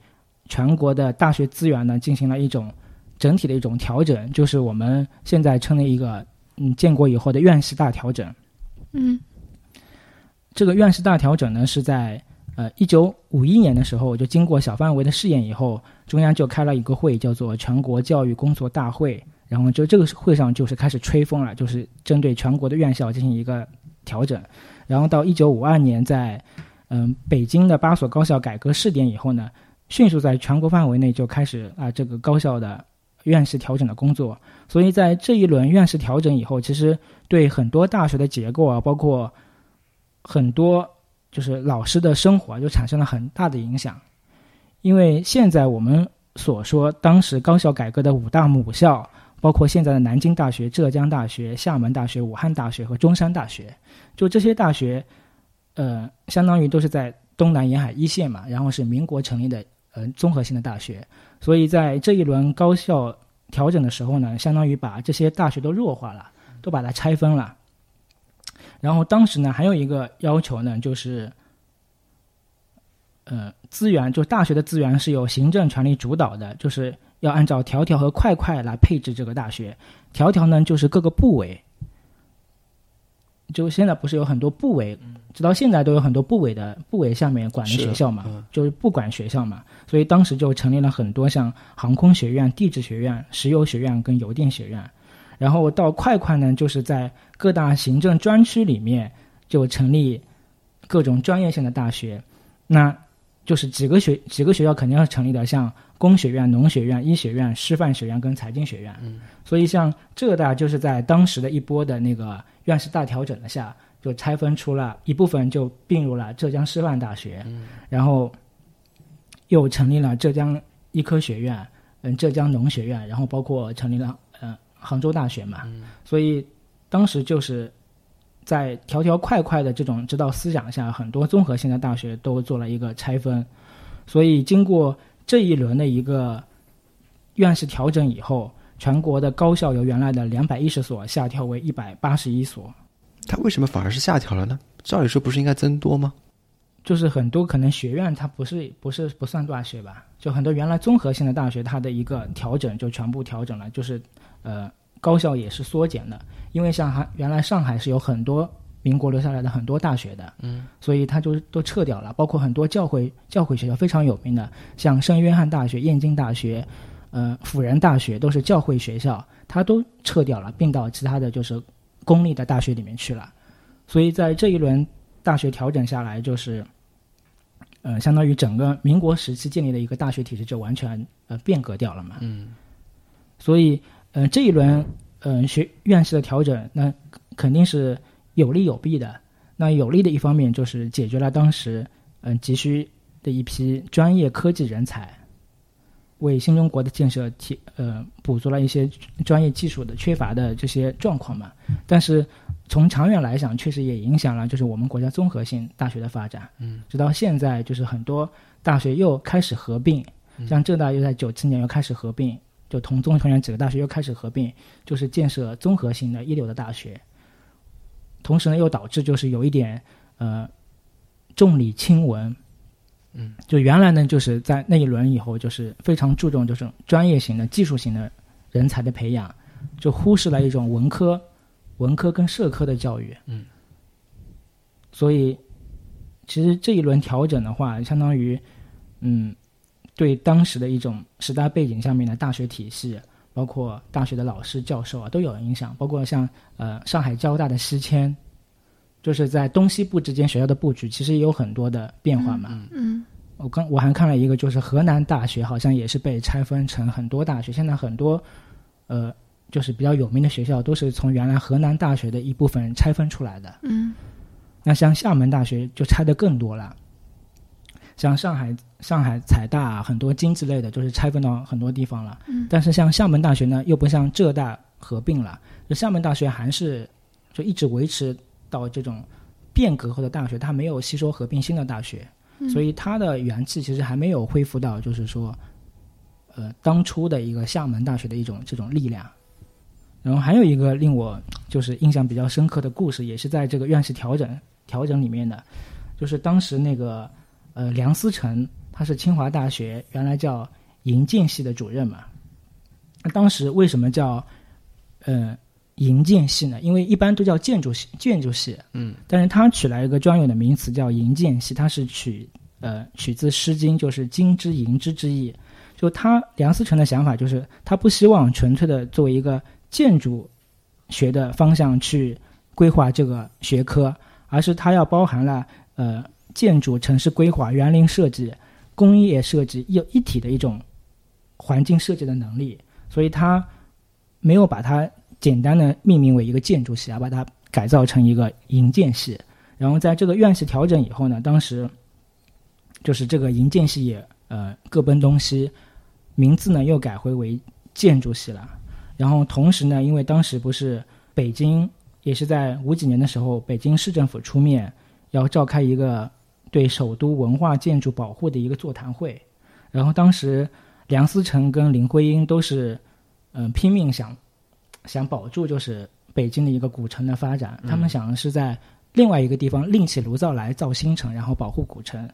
全国的大学资源呢进行了一种整体的一种调整，就是我们现在称的一个嗯建国以后的院士大调整。嗯这个院士大调整呢，是在呃一九五一年的时候，就经过小范围的试验以后，中央就开了一个会，叫做全国教育工作大会。然后就这个会上就是开始吹风了，就是针对全国的院校进行一个调整。然后到一九五二年在，嗯、北京的八所高校改革试点以后呢，迅速在全国范围内就开始啊、这个高校的院士调整的工作。所以在这一轮院士调整以后，其实对很多大学的结构啊，包括很多就是老师的生活啊就产生了很大的影响。因为现在我们所说当时高校改革的五大母校，包括现在的南京大学、浙江大学、厦门大学、武汉大学和中山大学，就这些大学，呃，相当于都是在东南沿海一线嘛，然后是民国成立的呃综合性的大学，所以在这一轮高校调整的时候呢，相当于把这些大学都弱化了，都把它拆分了。然后当时呢，还有一个要求呢，就是，呃，资源就大学的资源是由行政权力主导的，就是要按照条条和块块来配置这个大学。条条呢，就是各个部委，就现在不是有很多部委，直到现在都有很多部委的部委下面管的学校嘛，嗯就是不管学校嘛，所以当时就成立了很多像航空学院、地质学院、石油学院跟邮电学院。然后到快快呢，就是在各大行政专区里面就成立各种专业性的大学。那就是几个学几个学校肯定要成立的，像工学院、农学院、医学院、师范学院跟财经学院。嗯，所以像浙大就是在当时的一波的那个院士大调整的下，就拆分出了一部分，就并入了浙江师范大学，嗯然后又成立了浙江医科学院，嗯，浙江农学院，然后包括成立了呃杭州大学嘛。嗯所以当时就是在条条块块的这种指导思想下，很多综合性的大学都做了一个拆分。所以经过这一轮的一个院士调整以后，全国的高校由原来的两百一十所下调为一百八十一所。它为什么反而是下调了呢？照理说不是应该增多吗？就是很多可能学院它不是不是不算大学吧，就很多原来综合性的大学，它的一个调整就全部调整了，就是呃高校也是缩减的，因为像还原来上海是有很多民国留下来的很多大学的，嗯，所以它就都撤掉了，包括很多教会教会学校非常有名的，像圣约翰大学、燕京大学，呃辅仁大学都是教会学校，它都撤掉了，并到其他的就是公立的大学里面去了，所以在这一轮大学调整下来，就是。呃，相当于整个民国时期建立的一个大学体制就完全呃变革掉了嘛。嗯，所以呃这一轮呃学院士的调整，那肯定是有利有弊的。那有利的一方面就是解决了当时嗯、呃急需的一批专业科技人才，为新中国的建设提呃补足了一些专业技术的缺乏的这些状况嘛。但是从长远来讲，确实也影响了就是我们国家综合性大学的发展。嗯，直到现在，就是很多大学又开始合并，像浙大又在九七年又开始合并，就同中同源几个大学又开始合并，就是建设综合性的一流的大学。同时呢，又导致就是有一点呃重理轻文。嗯，就原来呢，就是在那一轮以后，就是非常注重就是专业型的、技术型的人才的培养，就忽视了一种文科、文科跟社科的教育。嗯，所以其实这一轮调整的话，相当于嗯，对当时的一种时代背景下面的大学体系，包括大学的老师、教授啊，都有影响。包括像呃上海交大的西迁，就是在东西部之间学校的布局，其实也有很多的变化嘛。嗯我刚我还看了一个，就是河南大学好像也是被拆分成很多大学，现在很多呃就是比较有名的学校都是从原来河南大学的一部分拆分出来的。嗯那像厦门大学就拆的更多了，像上海上海财大啊，很多经济类的就是拆分到很多地方了。嗯但是像厦门大学呢，又不像浙大合并了，就厦门大学还是就一直维持到这种变革后的大学，它没有吸收合并新的大学，嗯所以它的元气其实还没有恢复到就是说，呃，当初的一个厦门大学的一种这种力量。然后还有一个令我就是印象比较深刻的故事，也是在这个院士调整调整里面的，就是当时那个呃梁思成，他是清华大学原来叫银建系的主任嘛。那当时为什么叫呃银建系呢？因为一般都叫建筑系建筑系，嗯，但是他取来一个专有的名词叫银建系，它是取呃取自《诗经》，就是“金之银之”之意。就他梁思成的想法就是，他不希望纯粹的作为一个建筑学的方向去规划这个学科，而是他要包含了呃建筑、城市规划、园林设计、工业设计一一体的一种环境设计的能力，所以他没有把它简单的命名为一个建筑系，而把它改造成一个营建系。然后在这个院系调整以后呢，当时就是这个营建系也呃各奔东西，名字呢又改回为建筑系了。然后同时呢，因为当时不是北京也是在五几年的时候，北京市政府出面要召开一个对首都文化建筑保护的一个座谈会，然后当时梁思成跟林徽因都是嗯、呃拼命想想保住就是北京的一个古城的发展，他们想的是在另外一个地方另起炉灶来造新城，然后保护古城。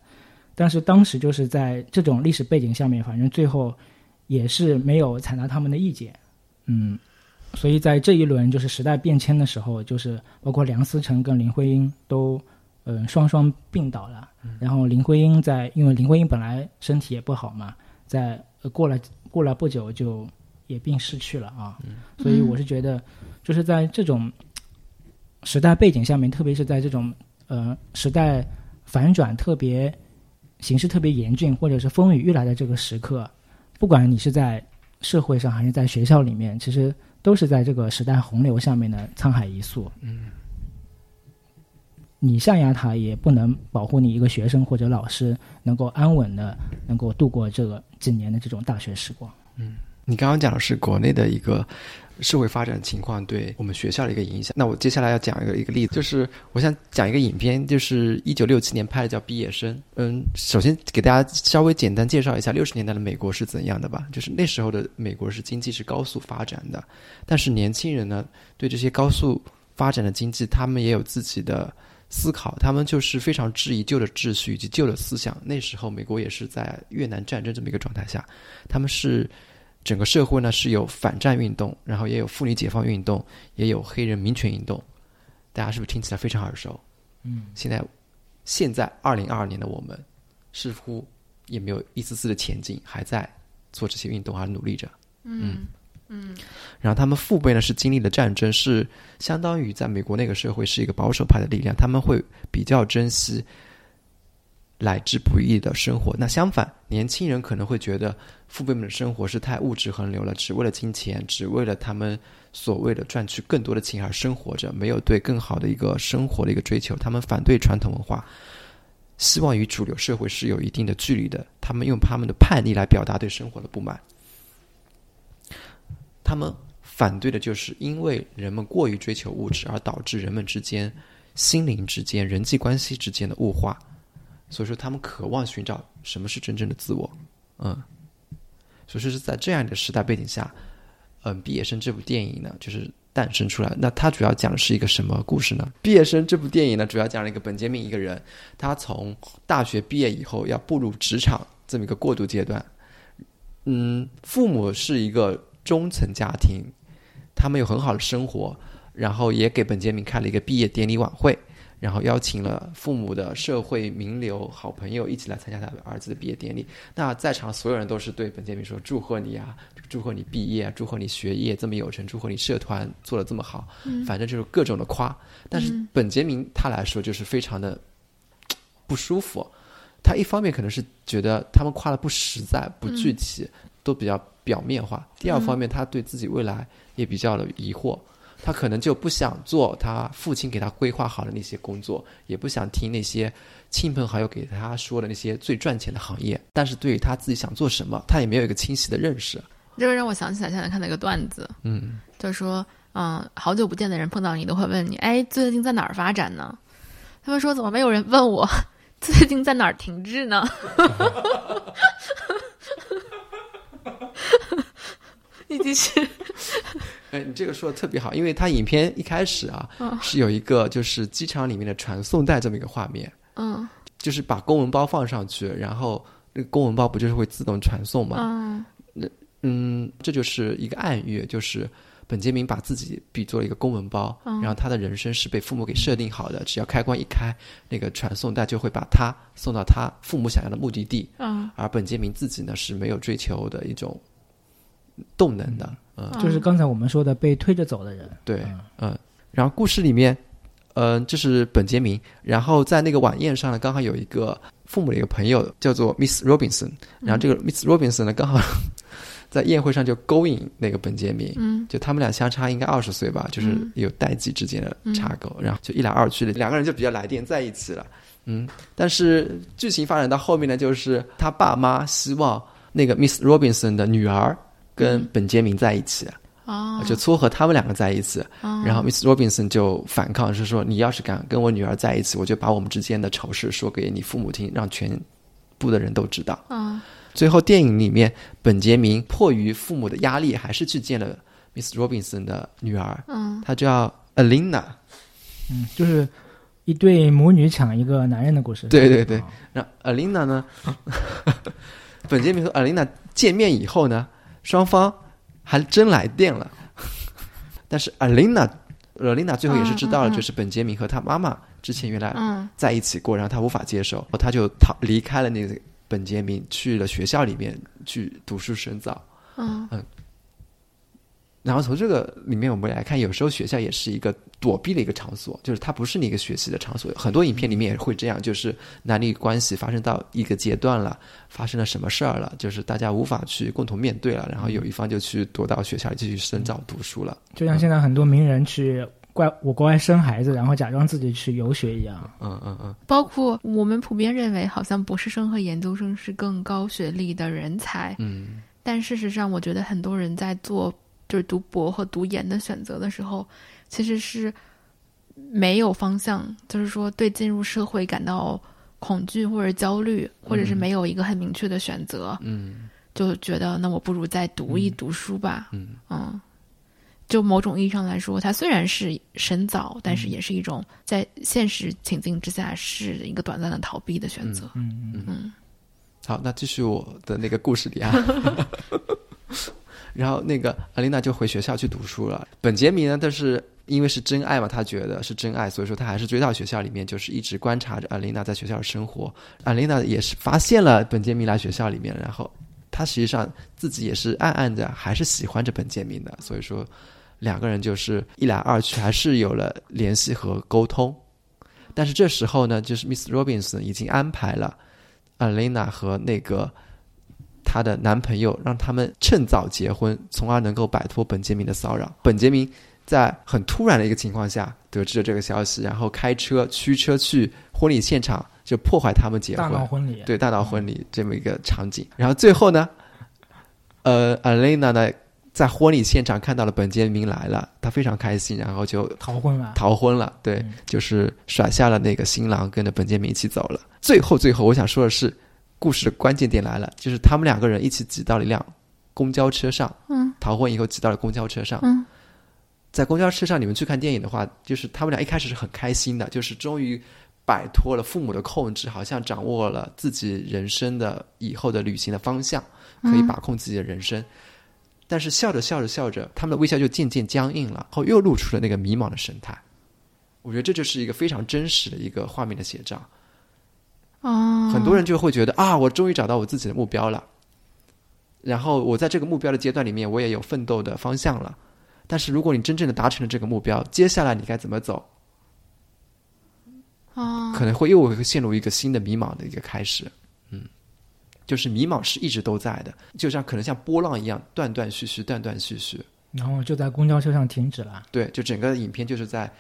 但是当时就是在这种历史背景下面，反正最后也是没有采纳他们的意见。嗯，所以在这一轮就是时代变迁的时候，就是包括梁思成跟林徽因都嗯、呃双双病倒了。然后林徽因在因为林徽因本来身体也不好嘛，在、呃过了过了不久就也病逝去了啊。所以我是觉得，就是在这种时代背景下面，特别是在这种呃时代反转特别形势特别严峻或者是风雨欲来的这个时刻，不管你是在社会上还是在学校里面，其实都是在这个时代洪流下面的沧海一粟。嗯，你象牙塔也不能保护你一个学生或者老师能够安稳的能够度过这个几年的这种大学时光。嗯你刚刚讲的是国内的一个社会发展情况对我们学校的一个影响。那我接下来要讲一个一个例子，就是我想讲一个影片，就是一九六七年拍的，叫《毕业生》。嗯，首先给大家稍微简单介绍一下六十年代的美国是怎样的吧。就是那时候的美国是经济是高速发展的，但是年轻人呢对这些高速发展的经济，他们也有自己的思考，他们就是非常质疑旧的秩序以及旧的思想。那时候美国也是在越南战争这么一个状态下，他们是。整个社会呢是有反战运动，然后也有妇女解放运动，也有黑人民权运动，大家是不是听起来非常耳熟？嗯，现在现在二零二二年的我们，似乎也没有一丝丝的前进，还在做这些运动，还努力着。嗯嗯嗯然后他们父辈呢是经历了战争，是相当于在美国那个社会是一个保守派的力量，他们会比较珍惜来之不易的生活。那相反，年轻人可能会觉得父辈们的生活是太物质横流了，只为了金钱，只为了他们所谓的赚取更多的钱而生活着，没有对更好的一个生活的一个追求。他们反对传统文化，希望与主流社会是有一定的距离的。他们用他们的叛逆来表达对生活的不满。他们反对的就是因为人们过于追求物质，而导致人们之间、心灵之间、人际关系之间的物化。所以说，他们渴望寻找什么是真正的自我。嗯，所以说是在这样的时代背景下，嗯，《毕业生》这部电影呢，就是诞生出来。那它主要讲的是一个什么故事呢？《毕业生》这部电影呢，主要讲了一个本杰明一个人，他从大学毕业以后要步入职场这么一个过渡阶段。嗯，父母是一个中层家庭，他们有很好的生活，然后也给本杰明开了一个毕业典礼晚会，然后邀请了父母的社会名流、好朋友一起来参加他儿子的毕业典礼。那在场所有人都是对本杰明说：“祝贺你啊，祝贺你毕业，祝贺你学业这么有成，祝贺你社团做的这么好。”反正就是各种的夸。但是本杰明他来说就是非常的 不舒服。他一方面可能是觉得他们夸的不实在、不具体，都比较表面化；第二方面，他对自己未来也比较的疑惑。他可能就不想做他父亲给他规划好的那些工作，也不想听那些亲朋好友给他说的那些最赚钱的行业。但是对于他自己想做什么，他也没有一个清晰的认识。这个让我想起来现在看到一个段子，嗯，就说，嗯，好久不见的人碰到你都会问你，哎，最近在哪儿发展呢？他们说怎么没有人问我 最近在哪儿停滞呢？你继续。哎，你这个说的特别好，因为它影片一开始啊，哦是有一个就是机场里面的传送带这么一个画面，嗯就是把公文包放上去，然后那个公文包不就是会自动传送吗？嗯嗯，这就是一个暗喻，就是本杰明把自己比作了一个公文包，嗯。然后他的人生是被父母给设定好的，只要开关一开，那个传送带就会把他送到他父母想要的目的地，嗯。而本杰明自己呢是没有追求的一种动能的，嗯，就是刚才我们说的被推着走的人。对嗯，嗯，然后故事里面，嗯、这是本杰明，然后在那个晚宴上呢，刚好有一个父母的一个朋友叫做 Miss Robinson，然后这个 Miss Robinson 呢，刚好在宴会上就勾引那个本杰明，嗯就他们俩相差应该二十岁吧，就是嗯有代际之间的插钩，然后就一来二去的，两个人就比较来电在一起了。嗯，但是剧情发展到后面呢，就是他爸妈希望那个 Miss Robinson 的女儿跟本杰明在一起，哦，就撮合他们两个在一起。哦然后 Miss Robinson 就反抗，是说你要是敢跟我女儿在一起，我就把我们之间的丑事说给你父母听，让全部的人都知道。嗯最后电影里面，本杰明迫于父母的压力，还是去见了 Miss Robinson 的女儿，嗯。她叫 Alina。嗯，就是一对母女抢一个男人的故事。对对对。啊。然后 Alina 呢，本杰明和 Alina 见面以后呢，双方还真来电了。但是 Alina Alina 最后也是知道了，就是本杰明和他妈妈之前原来嗯。在一起过，然后他无法接受，他就逃离开了那个本杰明，去了学校里面去读书深造。嗯然后从这个里面我们来看，有时候学校也是一个躲避的一个场所，就是它不是你一个学习的场所。很多影片里面也会这样，就是男女关系发生到一个阶段了，发生了什么事儿了，就是大家无法去共同面对了，然后有一方就去躲到学校里继续深造读书了。就像现在很多名人去怪我国外生孩子，然后假装自己去游学一样。嗯嗯嗯，包括我们普遍认为，好像博士生和研究生是更高学历的人才，嗯。但事实上，我觉得很多人在做就是读博和读研的选择的时候，其实是没有方向，就是说对进入社会感到恐惧或者焦虑，或者是没有一个很明确的选择，嗯。就觉得那我不如再读一读书吧。嗯。嗯，就某种意义上来说，它虽然是神早，但是也是一种在现实情境之下是一个短暂的逃避的选择。嗯嗯嗯好，那继续我的那个故事里啊。然后那个阿琳娜就回学校去读书了。本杰明呢，但是因为是真爱嘛，他觉得是真爱，所以说他还是追到学校里面，就是一直观察着阿琳娜在学校的生活。阿琳娜也是发现了本杰明来学校里面，然后他实际上自己也是暗暗的还是喜欢着本杰明的，所以说两个人就是一来二去还是有了联系和沟通。但是这时候呢，就是 Miss Robinson 已经安排了 Alina 和那个她的男朋友，让他们趁早结婚，从而能够摆脱本杰明的骚扰。本杰明在很突然的一个情况下得知了这个消息，然后开车驱车去婚礼现场，就破坏他们结大婚。闹婚礼。对大闹婚礼这么一个场景。然后最后呢，呃，，Alina 呢在婚礼现场看到了本杰明来了，他非常开心，然后就逃婚了。逃婚了。对，嗯就是甩下了那个新郎，跟着本杰明一起走了。最后，最后，我想说的是，故事的关键点来了，就是他们两个人一起挤到了一辆公交车上，嗯逃婚以后挤到了公交车上。嗯在公交车上，你们去看电影的话，就是他们俩一开始是很开心的，就是终于摆脱了父母的控制，好像掌握了自己人生的以后的旅行的方向，可以把控自己的人生。但是笑着笑着笑着，他们的微笑就渐渐僵硬了，后又露出了那个迷茫的神态。我觉得这就是一个非常真实的一个画面的写照。哦，很多人就会觉得啊，我终于找到我自己的目标了，然后我在这个目标的阶段里面，我也有奋斗的方向了。但是如果你真正的达成了这个目标，接下来你该怎么走？哦，可能会又会陷入一个新的迷茫的一个开始。嗯，就是迷茫是一直都在的，就像可能像波浪一样断断续续、断断续续。然后就在公交车上停止了。对，就整个影片就是在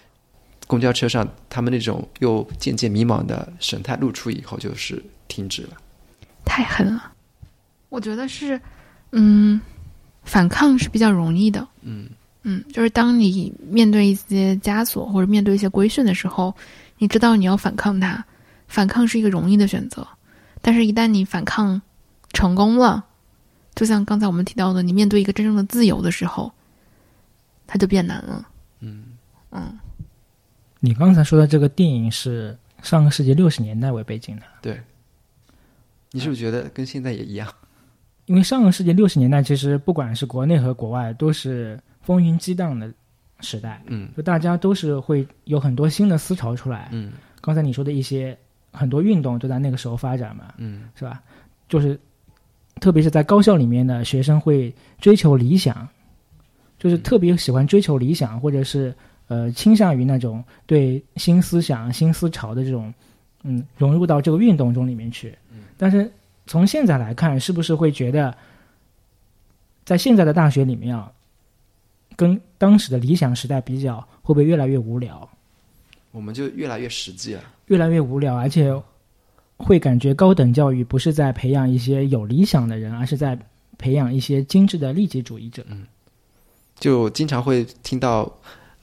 公交车上，他们那种又渐渐迷茫的神态露出以后，就是停止了。太狠了。我觉得是，嗯，反抗是比较容易的。嗯嗯，就是当你面对一些枷锁或者面对一些规训的时候，你知道你要反抗它，反抗是一个容易的选择。但是，一旦你反抗成功了，就像刚才我们提到的，你面对一个真正的自由的时候，它就变难了。嗯嗯，你刚才说的这个电影是上个世纪六十年代为背景的，对。你是不是觉得跟现在也一样？因为上个世纪六十年代其实不管是国内和国外都是风云激荡的时代，嗯就大家都是会有很多新的思潮出来。嗯刚才你说的一些很多运动都在那个时候发展嘛，嗯是吧？就是特别是在高校里面的学生会追求理想，就是特别喜欢追求理想，或者是呃倾向于那种对新思想、新思潮的这种嗯融入到这个运动中里面去。但是从现在来看，是不是会觉得在现在的大学里面啊，跟当时的理想时代比较，会不会越来越无聊？我们就越来越实际了。越来越无聊，而且会感觉高等教育不是在培养一些有理想的人，而是在培养一些精致的利己主义者。嗯就经常会听到，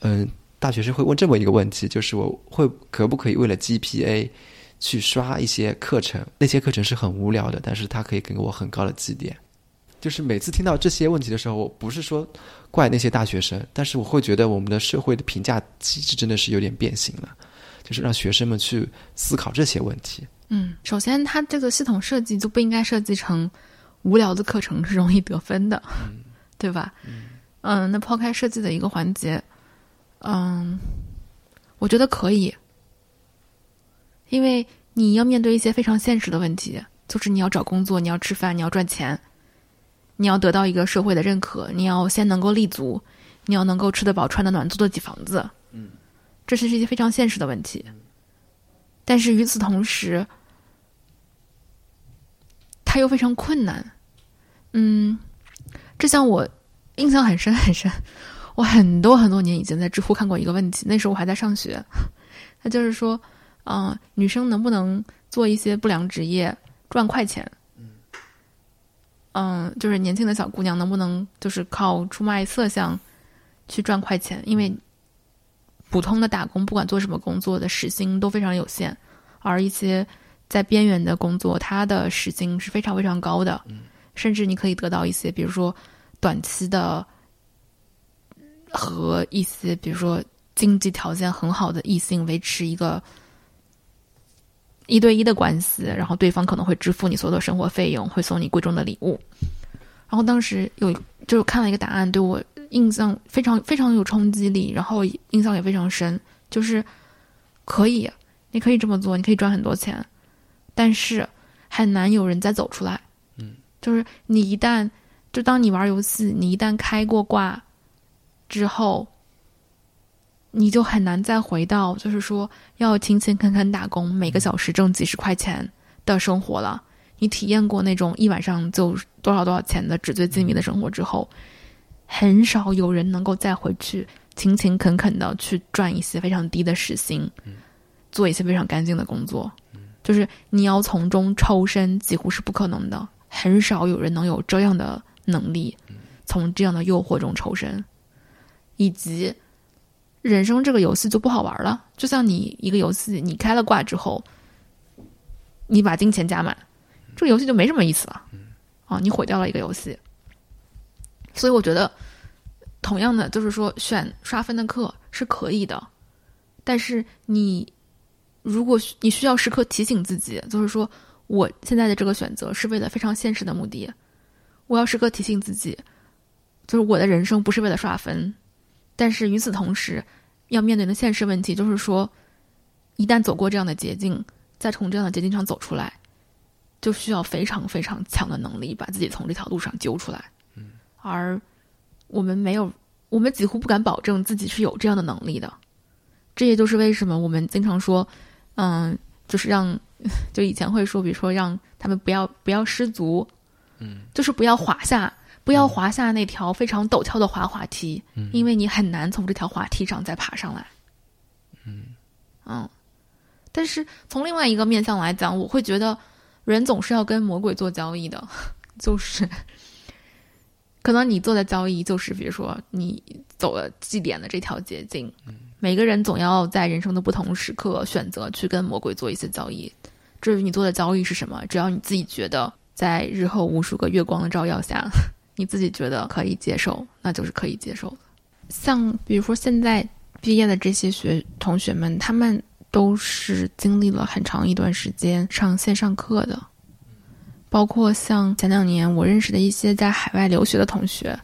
嗯，大学生会问这么一个问题，就是我会可不可以为了 GPA 去刷一些课程？那些课程是很无聊的，但是它可以给我很高的绩点。就是每次听到这些问题的时候，我不是说怪那些大学生，但是我会觉得我们的社会的评价机制真的是有点变形了，就是让学生们去思考这些问题。嗯，首先它这个系统设计就不应该设计成无聊的课程是容易得分的，对吧？嗯那抛开设计的一个环节，嗯，我觉得可以，因为你要面对一些非常现实的问题，就是你要找工作，你要吃饭，你要赚钱，你要得到一个社会的认可，你要先能够立足，你要能够吃得饱、穿得暖、租得起房子。嗯，这是一些非常现实的问题。但是与此同时，它又非常困难。嗯，这像我印象很深很深，我很多很多年以前在知乎看过一个问题，那时候我还在上学，他就是说，嗯、女生能不能做一些不良职业赚快钱？嗯，就是年轻的小姑娘能不能就是靠出卖色相去赚快钱？因为普通的打工，不管做什么工作的时薪都非常有限，而一些在边缘的工作，它的时薪是非常非常高的，甚至你可以得到一些，比如说短期的和一些，比如说经济条件很好的异性维持一个一对一的关系，然后对方可能会支付你所有的生活费用，会送你贵重的礼物。然后当时有就是看了一个答案，对我印象非常非常有冲击力，然后印象也非常深，就是可以，你可以这么做，你可以赚很多钱，但是很难有人再走出来。嗯，就是你一旦就当你玩游戏，你一旦开过挂之后，你就很难再回到就是说要勤勤恳恳打工，每个小时挣几十块钱的生活了。你体验过那种一晚上就多少多少钱的纸醉金迷的生活之后，很少有人能够再回去勤勤恳恳的去赚一些非常低的时薪，做一些非常干净的工作。就是你要从中抽身，几乎是不可能的。很少有人能有这样的能力，从这样的诱惑中抽身，以及人生这个游戏就不好玩了。就像你一个游戏，你开了挂之后，你把金钱加满，这个游戏就没什么意思了。啊，你毁掉了一个游戏。所以我觉得，同样的，就是说选刷分的课是可以的，但是你如果你需要时刻提醒自己，就是说我现在的这个选择是为了非常现实的目的，我要时刻提醒自己，就是我的人生不是为了刷分，但是与此同时，要面对的现实问题就是说，一旦走过这样的捷径，再从这样的捷径上走出来，就需要非常非常强的能力，把自己从这条路上揪出来。嗯，而我们没有，我们几乎不敢保证自己是有这样的能力的。这也就是为什么我们经常说，嗯，就是让，就以前会说，比如说让他们不要不要失足，嗯，就是不要滑下，不要滑下那条非常陡峭的滑滑梯，嗯。因为你很难从这条滑梯上再爬上来。嗯。嗯，但是从另外一个面向来讲，我会觉得人总是要跟魔鬼做交易的，就是可能你做的交易就是，比如说你走了祭典的这条捷径，每个人总要在人生的不同时刻选择去跟魔鬼做一些交易。至于你做的交易是什么，只要你自己觉得在日后无数个月光的照耀下，你自己觉得可以接受，那就是可以接受的。像比如说现在毕业的这些学同学们，他们都是经历了很长一段时间上线上课的，包括像前两年我认识的一些在海外留学的同学，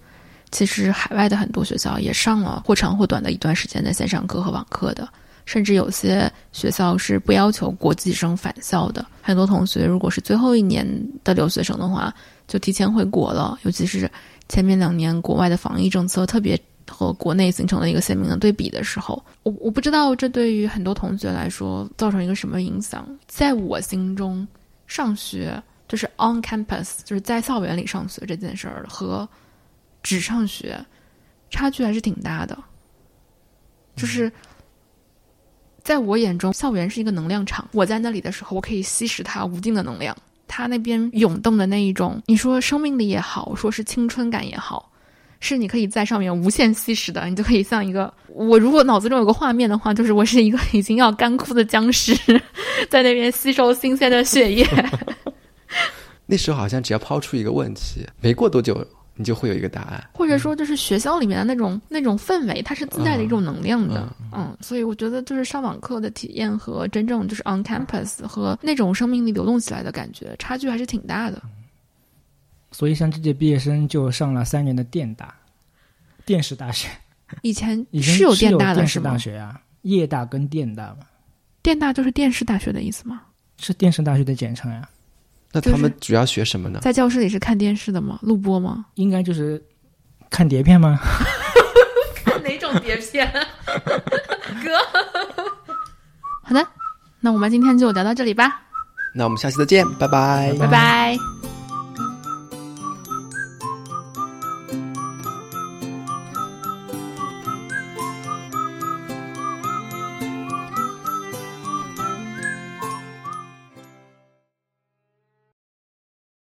其实海外的很多学校也上了或长或短的一段时间的线上课和网课的，甚至有些学校是不要求国际生返校的。很多同学如果是最后一年的留学生的话，就提前回国了，尤其是前面两年国外的防疫政策特别和国内形成了一个鲜明的对比的时候，我我不知道这对于很多同学来说造成一个什么影响。在我心中，上学就是 on campus，就是在校园里上学这件事儿和只上学差距还是挺大的。就是在我眼中，校园是一个能量场，我在那里的时候，我可以吸食它无尽的能量。它那边涌动的那一种，你说生命力也好，说是青春感也好，是你可以在上面无限吸食的。你就可以像一个，我如果脑子中有个画面的话，就是我是一个已经要干枯的僵尸，在那边吸收新鲜的血液。那时候好像只要抛出一个问题，没过多久你就会有一个答案。或者说，就是学校里面的那种那种氛围，它是自带的一种能量的，嗯，所以我觉得就是上网课的体验和真正就是 on campus 和那种生命力流动起来的感觉，差距还是挺大的。所以像这届毕业生就上了三年的电大，电视大学，以前是有电电大的是吗电大？学啊，业大跟电大嘛，电大就是电视大学的意思吗？是电视大学的简称呀。那他们主要学什么呢？在教室里是看电视的吗？录播吗？应该就是看碟片吗？哪种碟片？哥，好的，那我们今天就聊到这里吧，那我们下期再见，拜拜。拜拜